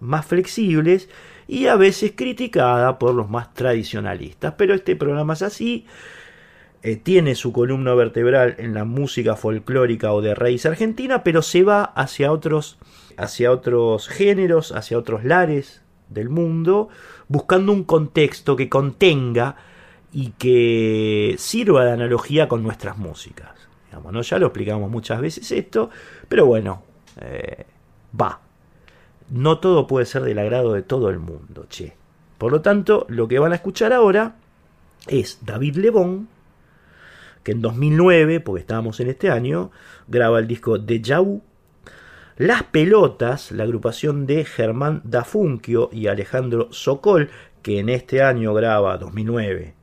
[SPEAKER 1] más flexibles y a veces criticada por los más tradicionalistas. Pero este programa es así eh, tiene su columna vertebral en la música folclórica o de raíz argentina, pero se va hacia otros, hacia otros géneros, hacia otros lares del mundo, buscando un contexto que contenga y que sirva de analogía con nuestras músicas. Digamos, Ya lo explicamos muchas veces esto, pero bueno, eh, va. No todo puede ser del agrado de todo el mundo, che. Por lo tanto, lo que van a escuchar ahora es David Lebón que en 2009, porque estábamos en este año, graba el disco de Vu. Las Pelotas, la agrupación de Germán Dafunquio y Alejandro Sokol, que en este año graba 2009,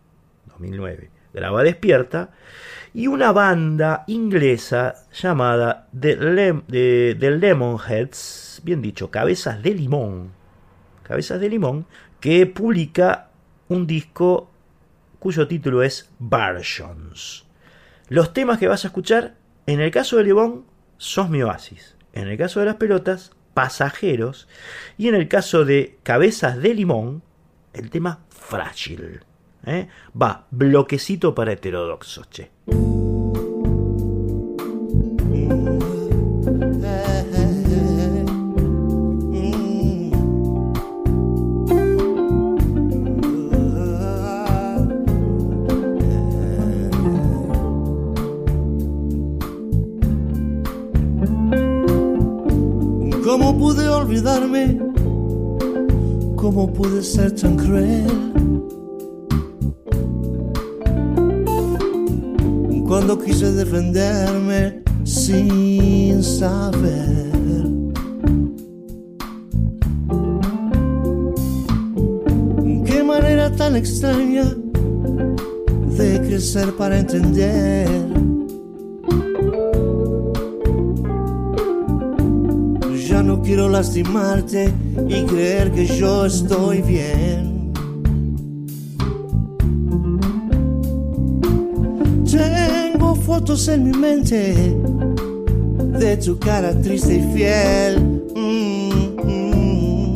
[SPEAKER 1] 2009 graba Despierta, y una banda inglesa llamada The, The Lemonheads, bien dicho, Cabezas de Limón, Cabezas de Limón, que publica un disco cuyo título es Versions. Los temas que vas a escuchar, en el caso de Lebón, sos mi oasis. En el caso de las pelotas, pasajeros. Y en el caso de cabezas de limón, el tema frágil. ¿eh? Va, bloquecito para heterodoxos, che.
[SPEAKER 6] Olvidarme? ¿Cómo pude ser tan cruel? Cuando quise defenderme sin saber. Qué manera tan extraña de crecer para entender quiero lastimarte y creer que yo estoy bien. Tengo fotos en mi mente de tu cara triste y fiel. Mm-hmm.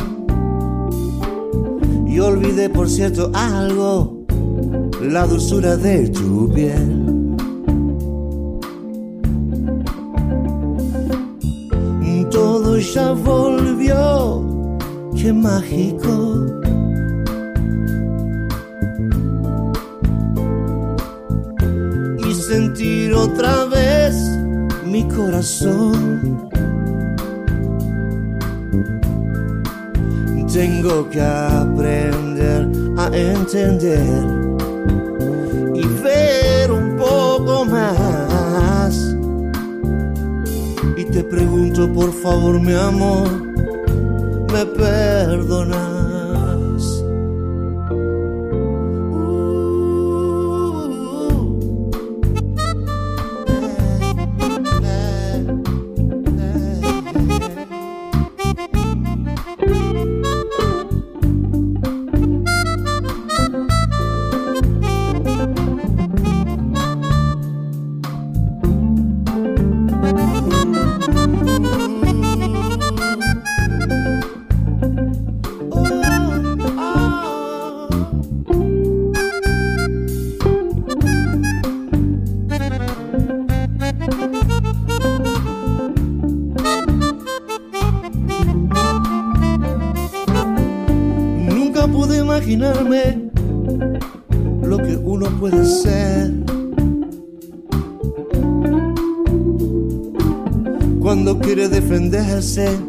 [SPEAKER 6] Y olvidé, por cierto, algo, la dulzura de tu piel. ella volvió, qué mágico. Y sentir otra vez mi corazón. Tengo que aprender a entender por favor, mi amor, me perdonas. said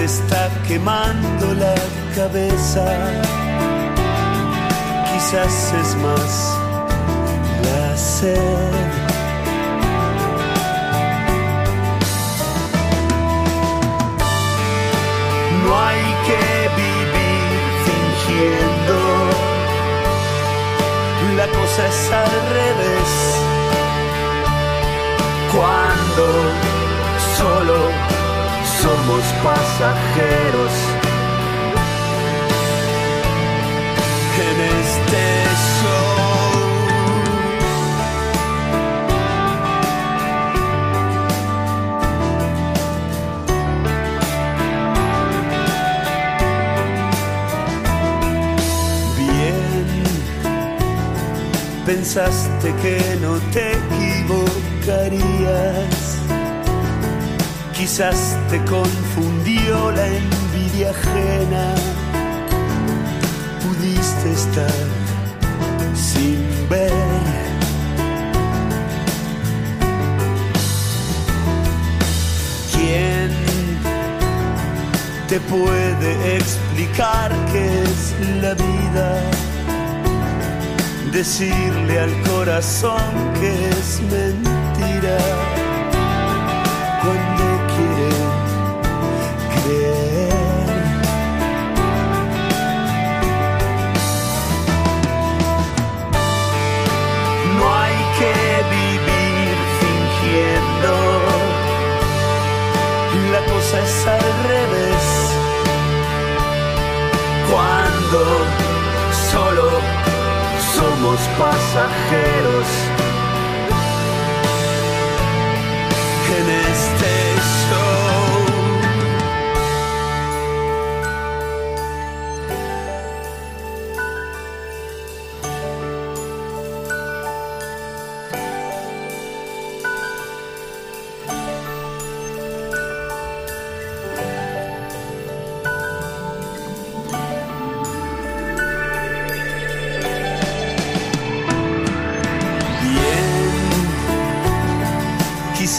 [SPEAKER 6] te está quemando la cabeza. Quizás es más la sed. No hay que vivir fingiendo. La cosa es al revés somos pasajeros en este show.
[SPEAKER 7] Bien, pensaste que no te equivocarías Quizás te confundió la envidia ajena. Pudiste estar sin ver. ¿Quién te puede explicar qué es la vida? decirle al corazón que es mentira somos pasajeros. En este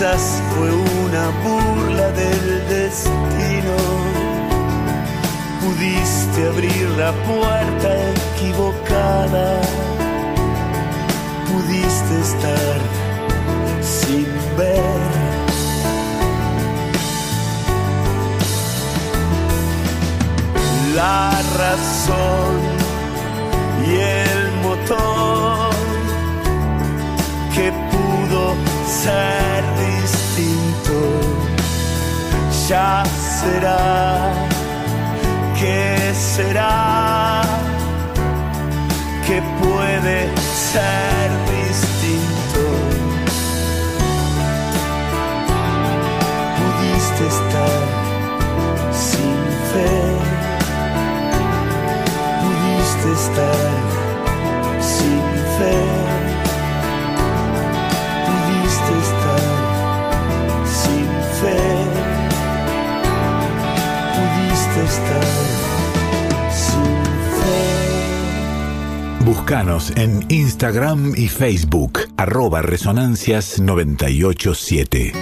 [SPEAKER 7] quizás fue una burla del destino. Pudiste abrir la puerta equivocada. Pudiste estar sin ver. La razón y el motor que pudo ser. Ya será, que será, que puede ser distinto. Pudiste estar sin fe, pudiste estar sin fe. Fe.
[SPEAKER 8] Búscanos en Instagram y Facebook, arroba Resonancias 987.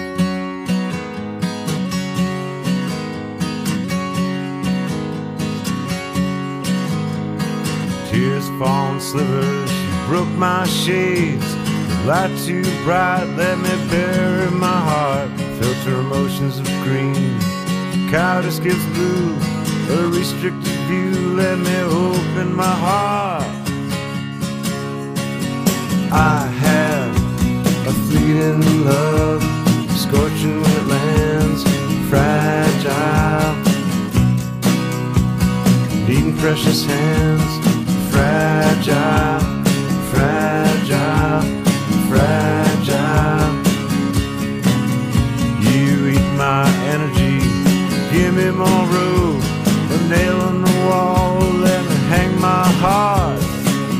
[SPEAKER 9] Tears fall slivers, she broke my shades. Light too bright, let me bury my heart. Filter emotions of green, cowardice gives blue. A restricted view, let me open my heart. Fleeting love, scorching when it lands, fragile. Needing precious hands, fragile, fragile, fragile. You eat my energy, give me more room. A nail in the wall, let me hang my heart,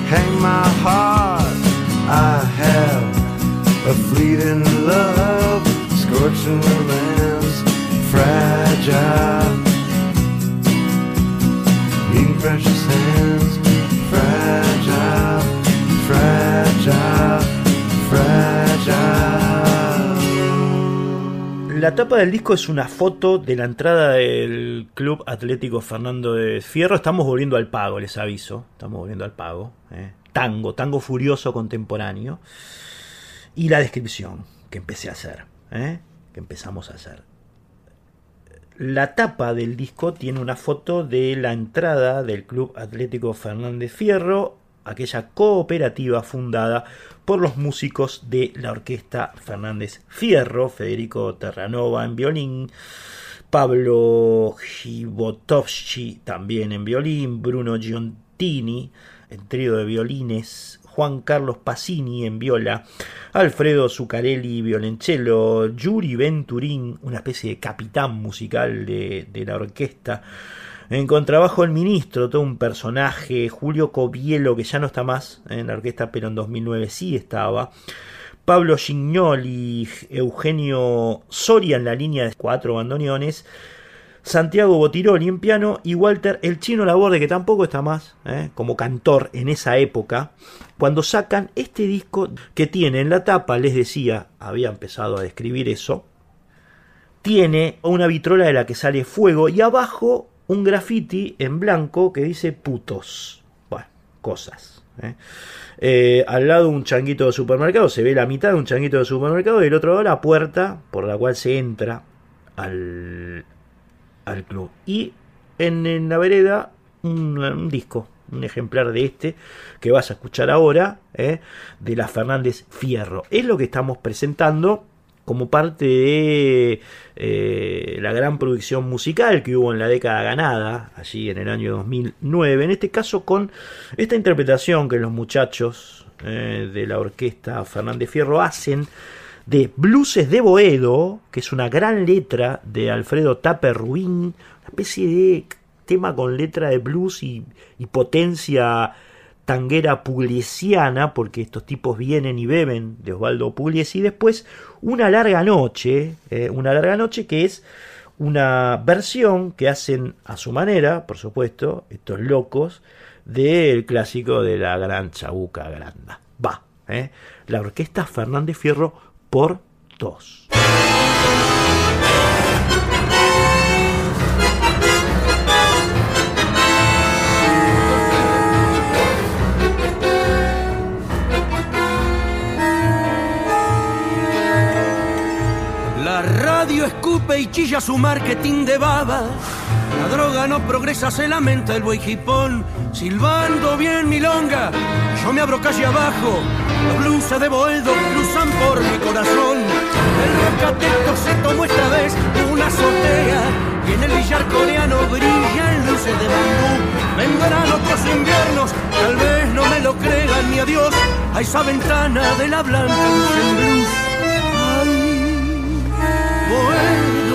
[SPEAKER 9] hang my heart. A fleeting love, scorching fragile. In precious hands, fragile, fragile, fragile.
[SPEAKER 1] La tapa del disco es una foto de la entrada del Club Atlético Fernando de Fierro. Estamos volviendo al pago, les aviso. Estamos volviendo al pago. ¿eh? Tango, tango furioso contemporáneo. Y la descripción que empecé a hacer. ¿eh? Que empezamos a hacer. La tapa del disco tiene una foto de la entrada del Club Atlético Fernández Fierro, aquella cooperativa fundada por los músicos de la orquesta Fernández Fierro, Federico Terranova en violín, Pablo Gibotovsky también en violín, Bruno Giontini en trío de violines, Juan Carlos Pacini en viola, Alfredo Zuccarelli violoncello, Yuri Venturín, una especie de capitán musical de, de la orquesta, En contrabajo el ministro, todo un personaje, Julio Covielo, que ya no está más en la orquesta, pero en 2009 sí estaba. Pablo Gignoli, Eugenio Soria en la línea de cuatro bandoneones. Santiago Botiroli en piano y Walter el Chino Laborde, que tampoco está más ¿eh? como cantor en esa época, cuando sacan este disco que tiene en la tapa, les decía, había empezado a describir eso, tiene una vitrola de la que sale fuego y abajo un graffiti en blanco que dice putos. Bueno, cosas. ¿eh? Eh, al lado un changuito de supermercado, se ve la mitad de un changuito de supermercado y el otro lado la puerta por la cual se entra al, al club. Y en, la vereda un, disco, un ejemplar de este que vas a escuchar ahora, ¿eh? de la Fernández Fierro. Es lo que estamos presentando como parte de eh, la gran producción musical que hubo en la década ganada, allí en el año 2009, en este caso con esta interpretación que los muchachos eh, de la orquesta Fernández Fierro hacen de Blueses de Boedo, que es una gran letra de Alfredo Ruin, una especie de tema con letra de blues y, potencia tanguera pugliesiana, porque estos tipos vienen y beben de Osvaldo Pugliese, y después una larga noche, eh, una larga noche que es una versión que hacen a su manera, por supuesto, estos locos, del clásico de la gran chabuca granda. Va, eh, la orquesta Fernández Fierro por 2.
[SPEAKER 10] La radio escupe y chilla su marketing de baba. La droga no progresa, se lamenta el buey jipón. Silbando bien milonga, yo me abro calle abajo los blues de Boedo cruzan por mi corazón. El rocateto se tomó esta vez una azotea y en el billar coreano brillan luces de bambú. Vendrán otros inviernos, tal vez no me lo crean ni a Dios, a esa ventana de la blanca luz en blues. Ay, Boedo,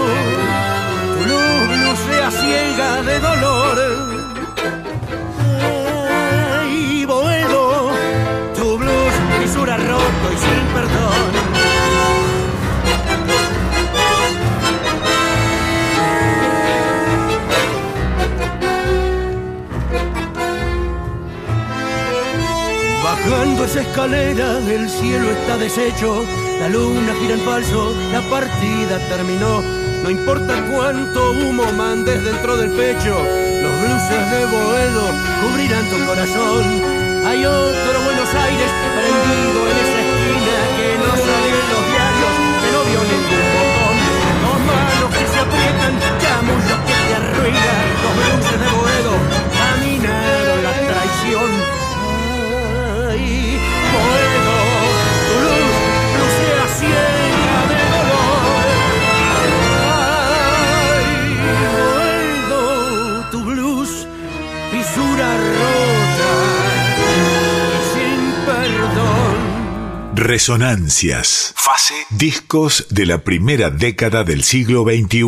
[SPEAKER 10] ciega de dolor roto y sin perdón. Bajando esa escalera, el cielo está deshecho, la luna gira en falso, la partida terminó. No importa cuánto humo mandes dentro del pecho, los bruces de Boedo cubrirán tu corazón hay otro Buenos Aires prendido en esa esquina que no sale en los diarios, que no vio ningún botón. Dos manos que se aprietan, chamullos que te arruinan, los bruces de Boedo caminaron la traición. Ay, Boedo,
[SPEAKER 2] Resonancias. Fase. Discos de la primera década del siglo XXI.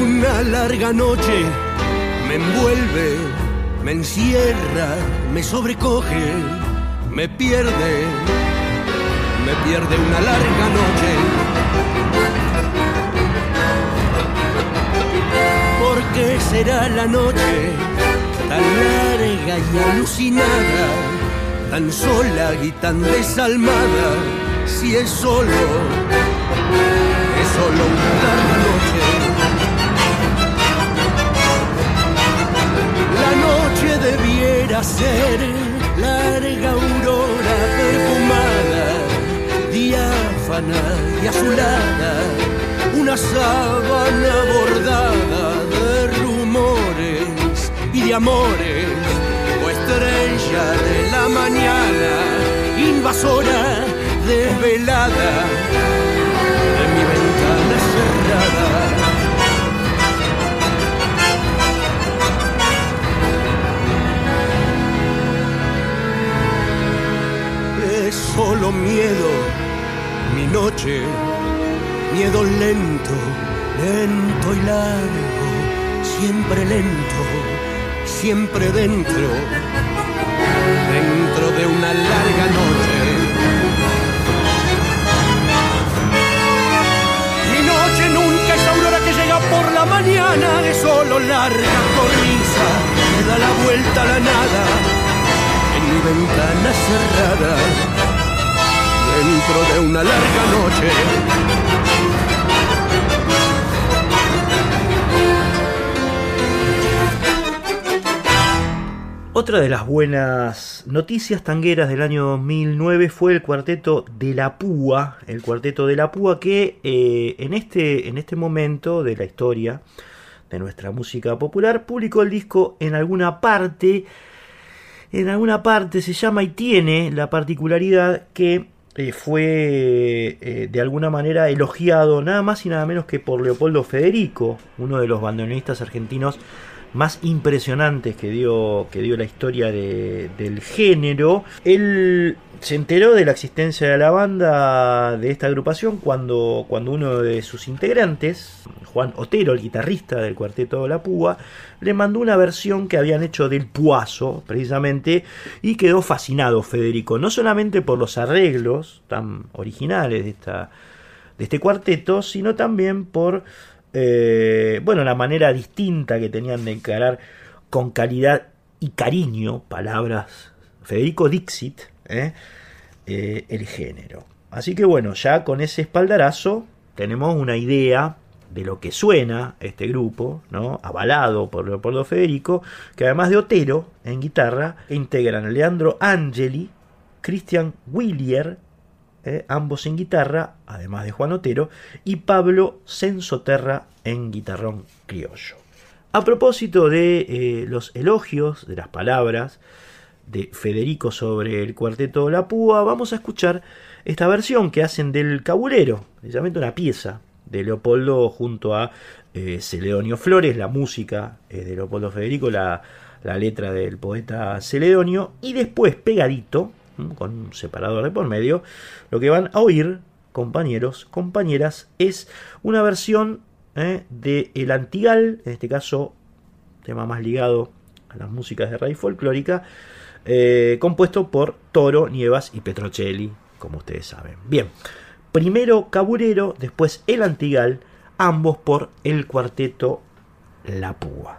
[SPEAKER 10] Una larga noche me envuelve, me encierra, me sobrecoge, me pierde, me pierde una larga noche qué será la noche tan larga y alucinada, tan sola y tan desalmada, si es solo, es solo una larga noche. La noche debiera ser larga aurora perfumada, diáfana y azulada, una sábana bordada amores, o estrella de la mañana, invasora desvelada de mi ventana cerrada. solo miedo, mi noche, miedo lento, lento y largo, siempre lento, siempre dentro, dentro de una larga noche. Mi noche nunca es aurora que llega por la mañana, es solo larga cornisa que da la vuelta a la nada en mi ventana cerrada dentro de una larga noche.
[SPEAKER 1] Otra de las buenas noticias tangueras del año 2009 fue el cuarteto de la Púa, el cuarteto de la Púa que eh, en, este, en este momento de la historia de nuestra música popular publicó el disco en alguna parte, en alguna parte se llama y tiene la particularidad que eh, fue eh, de alguna manera elogiado nada más y nada menos que por Leopoldo Federico, uno de los bandoneonistas argentinos más impresionantes que dio, que dio la historia de- del género. Él se enteró de la existencia de la banda, de esta agrupación, cuando, cuando uno de sus integrantes, Juan Otero, el guitarrista del cuarteto de la Púa, le mandó una versión que habían hecho del Puazo, precisamente, y quedó fascinado Federico, no solamente por los arreglos tan originales de esta de este cuarteto, sino también por eh, bueno, la manera distinta que tenían de encarar con calidad y cariño, palabras Federico Dixit, ¿eh? Eh, el género. Así que bueno, ya con ese espaldarazo tenemos una idea de lo que suena este grupo, ¿no? avalado por Leopoldo Federico, que además de Otero en guitarra, integran a Leandro Angeli, Christian Willier, eh, ambos en guitarra, además de Juan Otero, y Pablo Sensoterra en guitarrón criollo. A propósito de eh, los elogios, de las palabras de Federico sobre el cuarteto La Púa, vamos a escuchar esta versión que hacen del Cabulero, precisamente una pieza de Leopoldo junto a eh, Celedonio Flores, la música de Leopoldo Federico, la, la letra del poeta Celedonio, y después pegadito. Con un separador de por medio, lo que van a oír, compañeros, compañeras, es una versión eh, de El Antigal, en este caso, tema más ligado a las músicas de raíz folclórica, eh, compuesto por Toro, Nievas y Petrocelli, como ustedes saben. Bien, primero Caburero, después El Antigal, ambos por el cuarteto La Púa.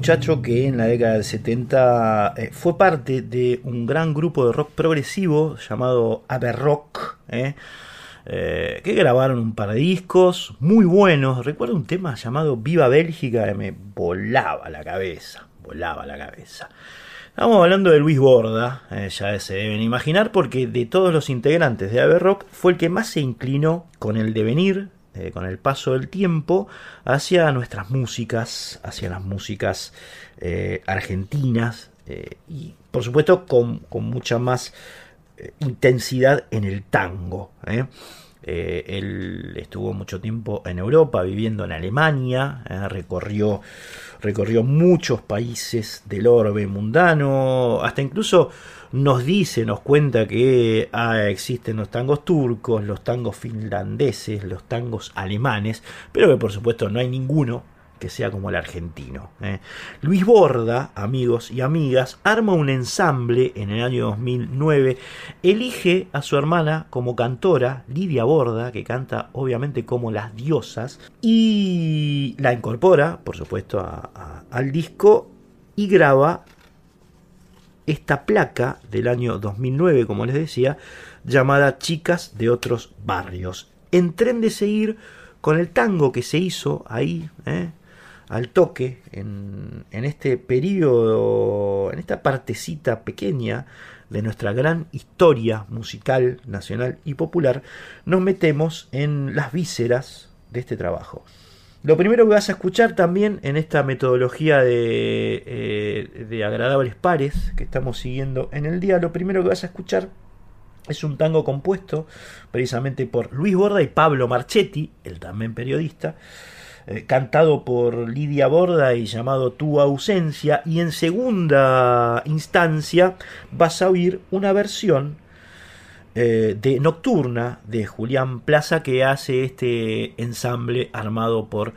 [SPEAKER 1] Muchacho que en la década del 70 eh, fue parte de un gran grupo de rock progresivo llamado Aberrock, eh, eh, que grabaron un par de discos muy buenos. Recuerdo un tema llamado Viva Bélgica que me volaba la cabeza, volaba la cabeza. Estamos hablando de Luis Borda, ya se deben imaginar, porque de todos los integrantes de Ave Rock fue el que más se inclinó con el devenir, eh, con el paso del tiempo, hacia nuestras músicas, hacia las músicas eh, argentinas y por supuesto con, con mucha más intensidad en el tango. él estuvo mucho tiempo en Europa, viviendo en Alemania, recorrió recorrió muchos países del orbe mundano, hasta incluso nos dice, nos cuenta que ah, existen los tangos turcos, los tangos finlandeses, los tangos alemanes, pero que por supuesto no hay ninguno que sea como el argentino. ¿eh? Luis Borda, amigos y amigas, arma un ensamble en el año 2009, elige a su hermana como cantora, Lidia Borda, que canta obviamente como las diosas, y la incorpora, por supuesto, al disco y graba esta placa del año 2009, como les decía, llamada Chicas de otros barrios. En tren de seguir con el tango que se hizo ahí, ¿eh? al toque en, este periodo, en esta partecita pequeña de nuestra gran historia musical, nacional y popular, nos metemos en las vísceras de este trabajo. Lo primero que vas a escuchar también en esta metodología de, eh, de agradables pares que estamos siguiendo en el día, lo primero que vas a escuchar es un tango compuesto precisamente por Luis Borda y Pablo Marchetti, el también periodista, eh, cantado por Lidia Borda y llamado Tu ausencia, y en segunda instancia vas a oír una versión eh, de Nocturna de Julián Plaza que hace este ensamble armado por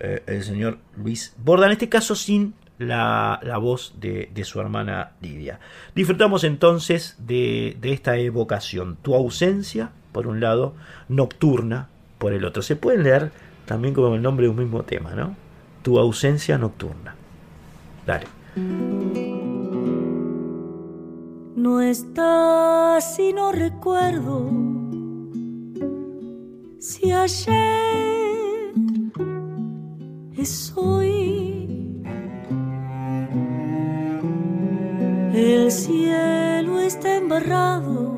[SPEAKER 1] eh, el señor Luis Borda, en este caso sin la, voz de, su hermana Lidia. Disfrutamos entonces de, de esta evocación, tu ausencia por un lado, Nocturna por el otro. Se pueden leer también como el nombre de un mismo tema, ¿no? Tu ausencia nocturna. Dale.
[SPEAKER 11] No estás y no recuerdo si ayer es hoy. El cielo está embarrado,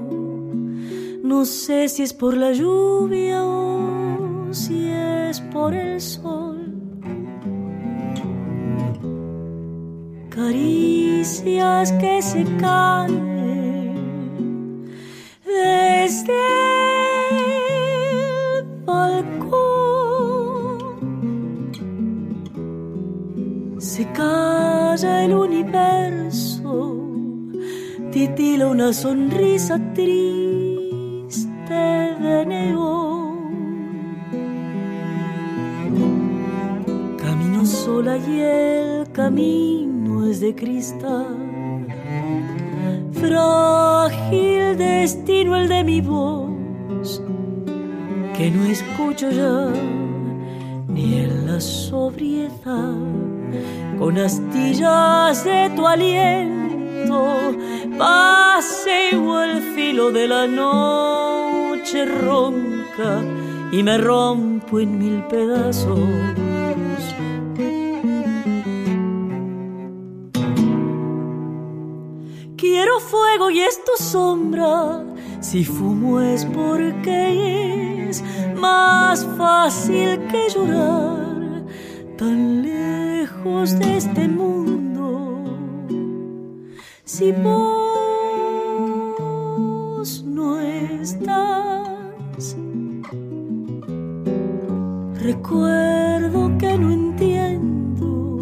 [SPEAKER 11] no sé si es por la lluvia o si es por el sol. Caricias que se caen desde el balcón. Se calla el universo, titila una sonrisa triste de neón. sola y el camino de cristal. Frágil destino el de mi voz, que no escucho ya ni en la sobriedad. Con astillas de tu aliento, paseo el filo de la noche ronca y me rompo en mil pedazos y es sombra. Si fumo es porque es más fácil que llorar, tan lejos de este mundo. Si vos no estás, recuerdo que no entiendo,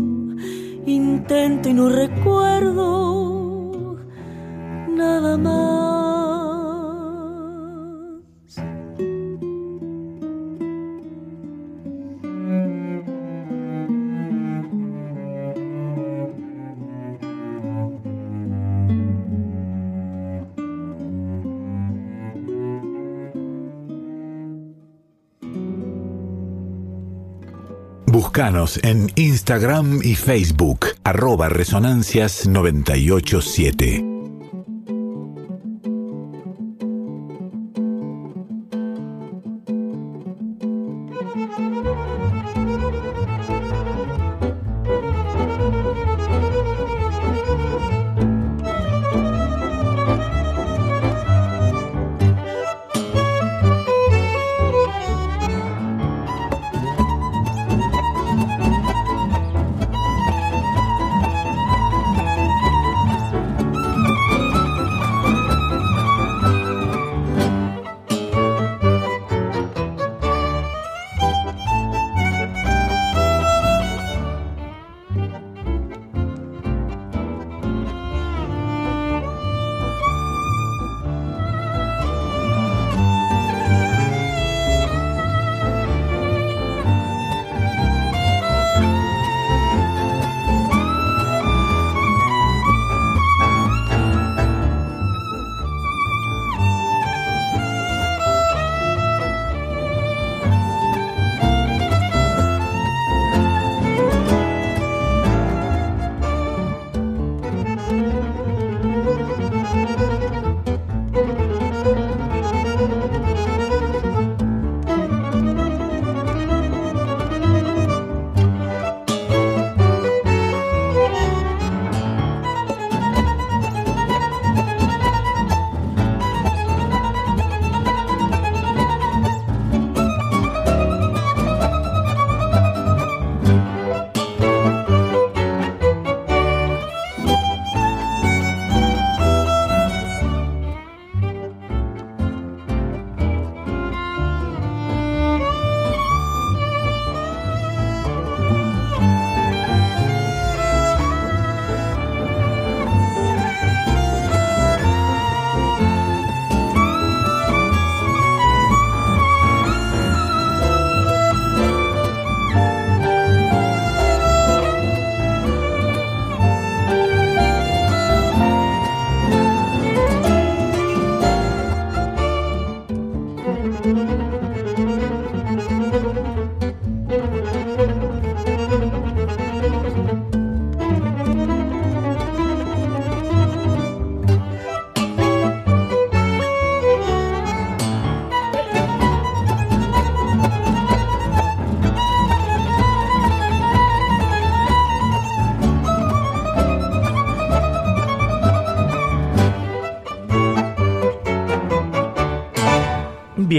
[SPEAKER 11] intento y no recuerdo nada más.
[SPEAKER 2] Búscanos en Instagram y Facebook, arroba resonancias 987.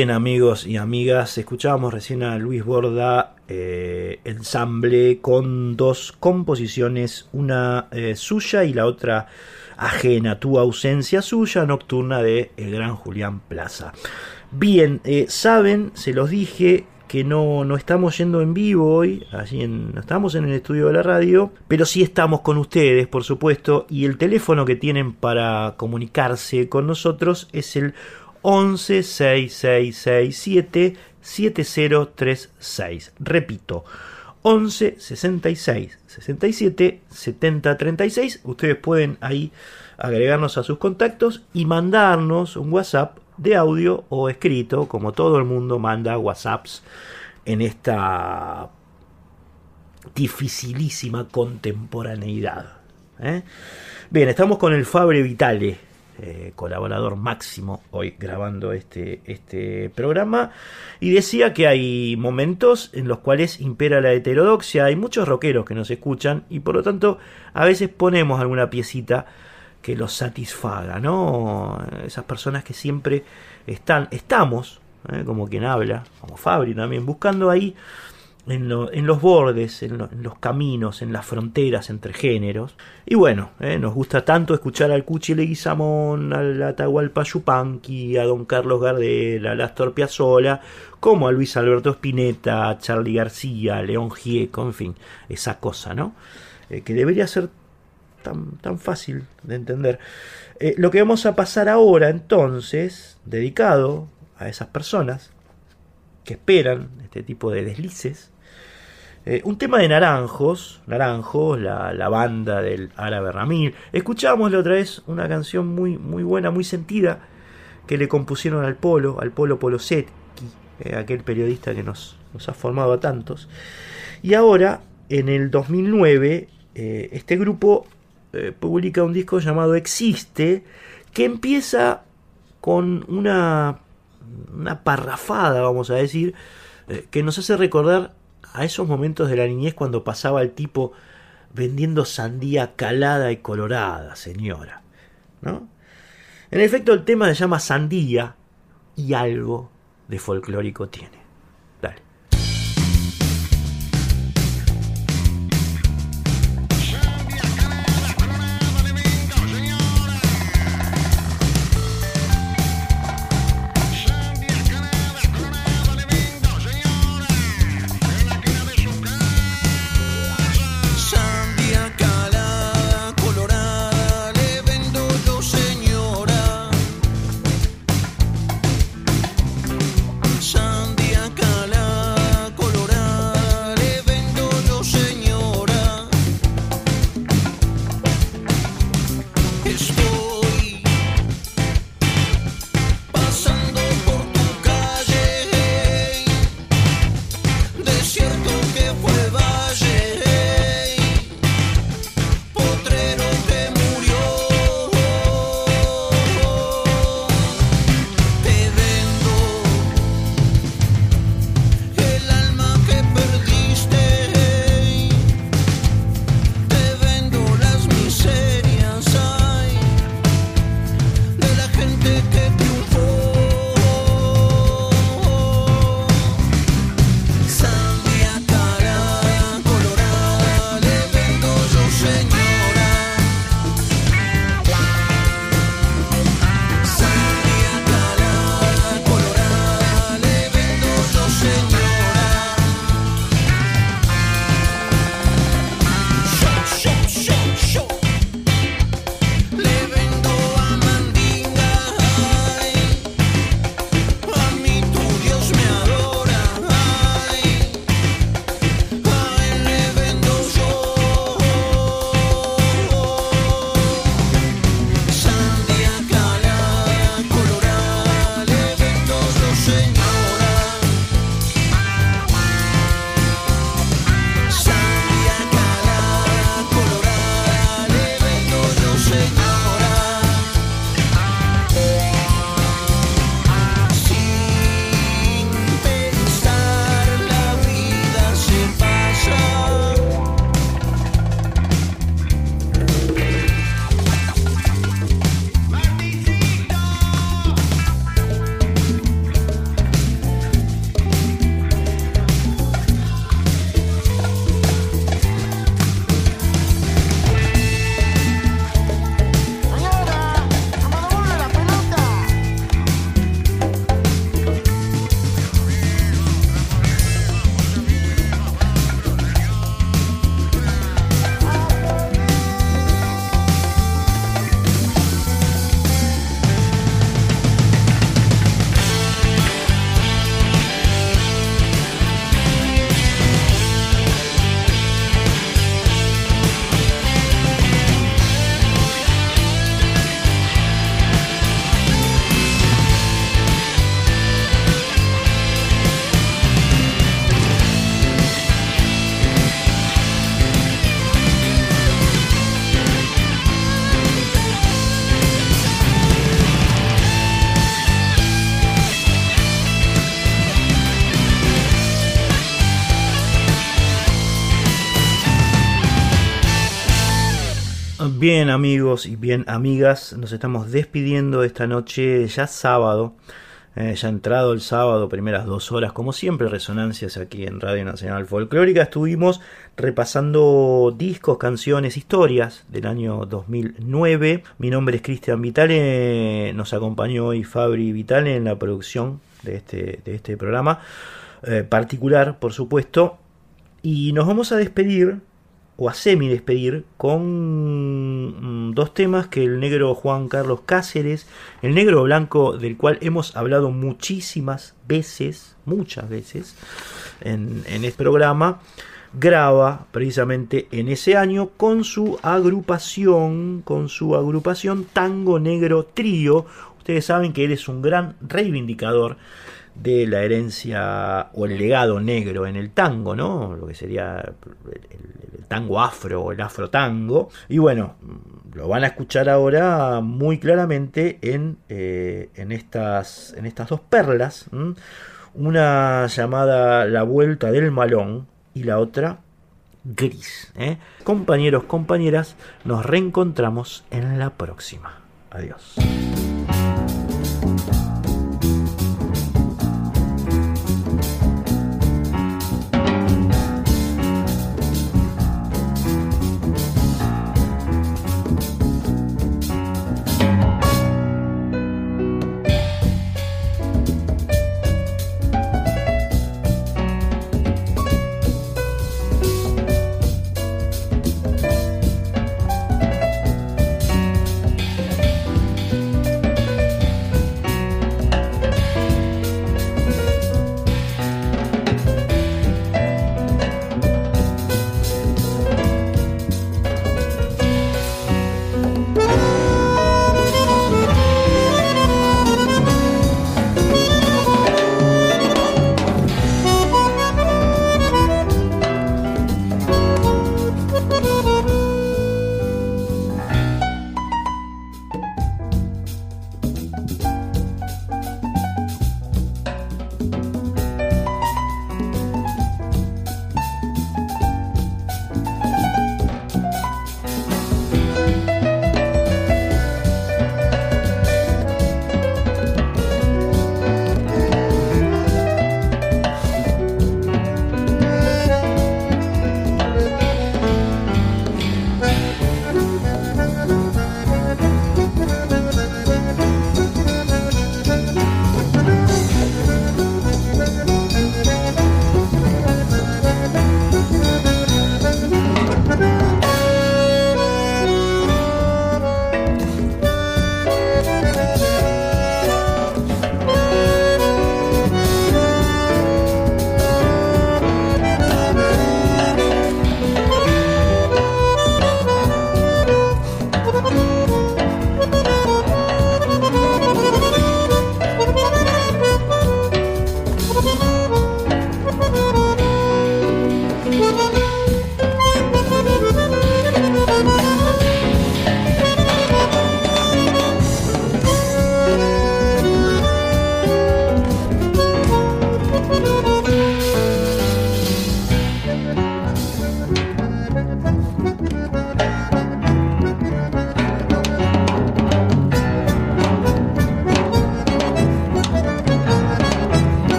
[SPEAKER 1] Bien, amigos y amigas, escuchábamos recién a Luis Borda, eh, ensamble con dos composiciones, una eh, suya y la otra ajena, Tu ausencia suya, nocturna de el gran Julián Plaza. Bien, eh, saben, se los dije que no, no estamos yendo en vivo hoy, allí en, no estamos en el estudio de la radio, pero sí estamos con ustedes, por supuesto, y el teléfono que tienen para comunicarse con nosotros es el 11 6667 7036. Repito, 11 66 67 70 36. Ustedes pueden ahí agregarnos a sus contactos y mandarnos un WhatsApp de audio o escrito, como todo el mundo manda WhatsApps en esta dificilísima contemporaneidad. ¿eh? Bien, estamos con el Fabre Vitale eh, colaborador máximo hoy grabando este, este programa, y decía que hay momentos en los cuales impera la heterodoxia, hay muchos rockeros que nos escuchan y por lo tanto a veces ponemos alguna piecita que los satisfaga, ¿no? Esas personas que siempre están, estamos, ¿eh? como quien habla, como Fabri también, buscando ahí en, los bordes, en, los caminos, en las fronteras entre géneros. Y bueno, eh, nos gusta tanto escuchar al Cuchi Leguizamón, al Atahualpa Yupanqui, a Don Carlos Gardel, a Astor Piazzolla, como a Luis Alberto Spinetta, a Charlie García, a León Gieco, en fin, esa cosa, ¿no? Eh, que debería ser tan, tan fácil de entender. Eh, lo que vamos a pasar ahora, entonces, dedicado a esas personas que esperan este tipo de deslices, eh, un tema de Naranjos, Naranjos, la, banda del árabe Ramil. Escuchamos la otra vez una canción muy, muy buena, muy sentida, que le compusieron al Polo, al Polo Polosetki, eh, aquel periodista que nos, nos, ha formado a tantos. Y ahora, en el 2009, eh, este grupo publica un disco llamado Existe, que empieza con una, una parrafada, vamos a decir, que nos hace recordar a esos momentos de la niñez cuando pasaba el tipo vendiendo sandía calada y colorada, señora. ¿No? En efecto, el tema se llama Sandía y algo de folclórico tiene. Bien amigos y bien amigas, nos estamos despidiendo esta noche ya sábado, eh, ya entrado el sábado, primeras dos horas, como siempre, resonancias aquí en Radio Nacional Folclórica. Estuvimos repasando discos, canciones, historias del año 2009. Mi nombre es Cristian Vitale, nos acompañó hoy Fabri Vitale en la producción de este, de este programa eh, particular, por supuesto. Y nos vamos a despedir o a semi despedir con mm, dos temas que el negro Juan Carlos Cáceres, el negro blanco del cual hemos hablado muchísimas veces, muchas veces en, este programa, graba precisamente en ese año con su agrupación, con su agrupación Tango Negro Trío. Ustedes saben que él es un gran reivindicador de la herencia o el legado negro en el tango, ¿no? Lo que sería el, tango afro o el afro tango. Y bueno, lo van a escuchar ahora muy claramente en, eh, en, estas, en estas dos perlas. Una llamada La Vuelta del Malón y la otra Gris. ¿eh? Compañeros, compañeras, nos reencontramos en la próxima. Adiós.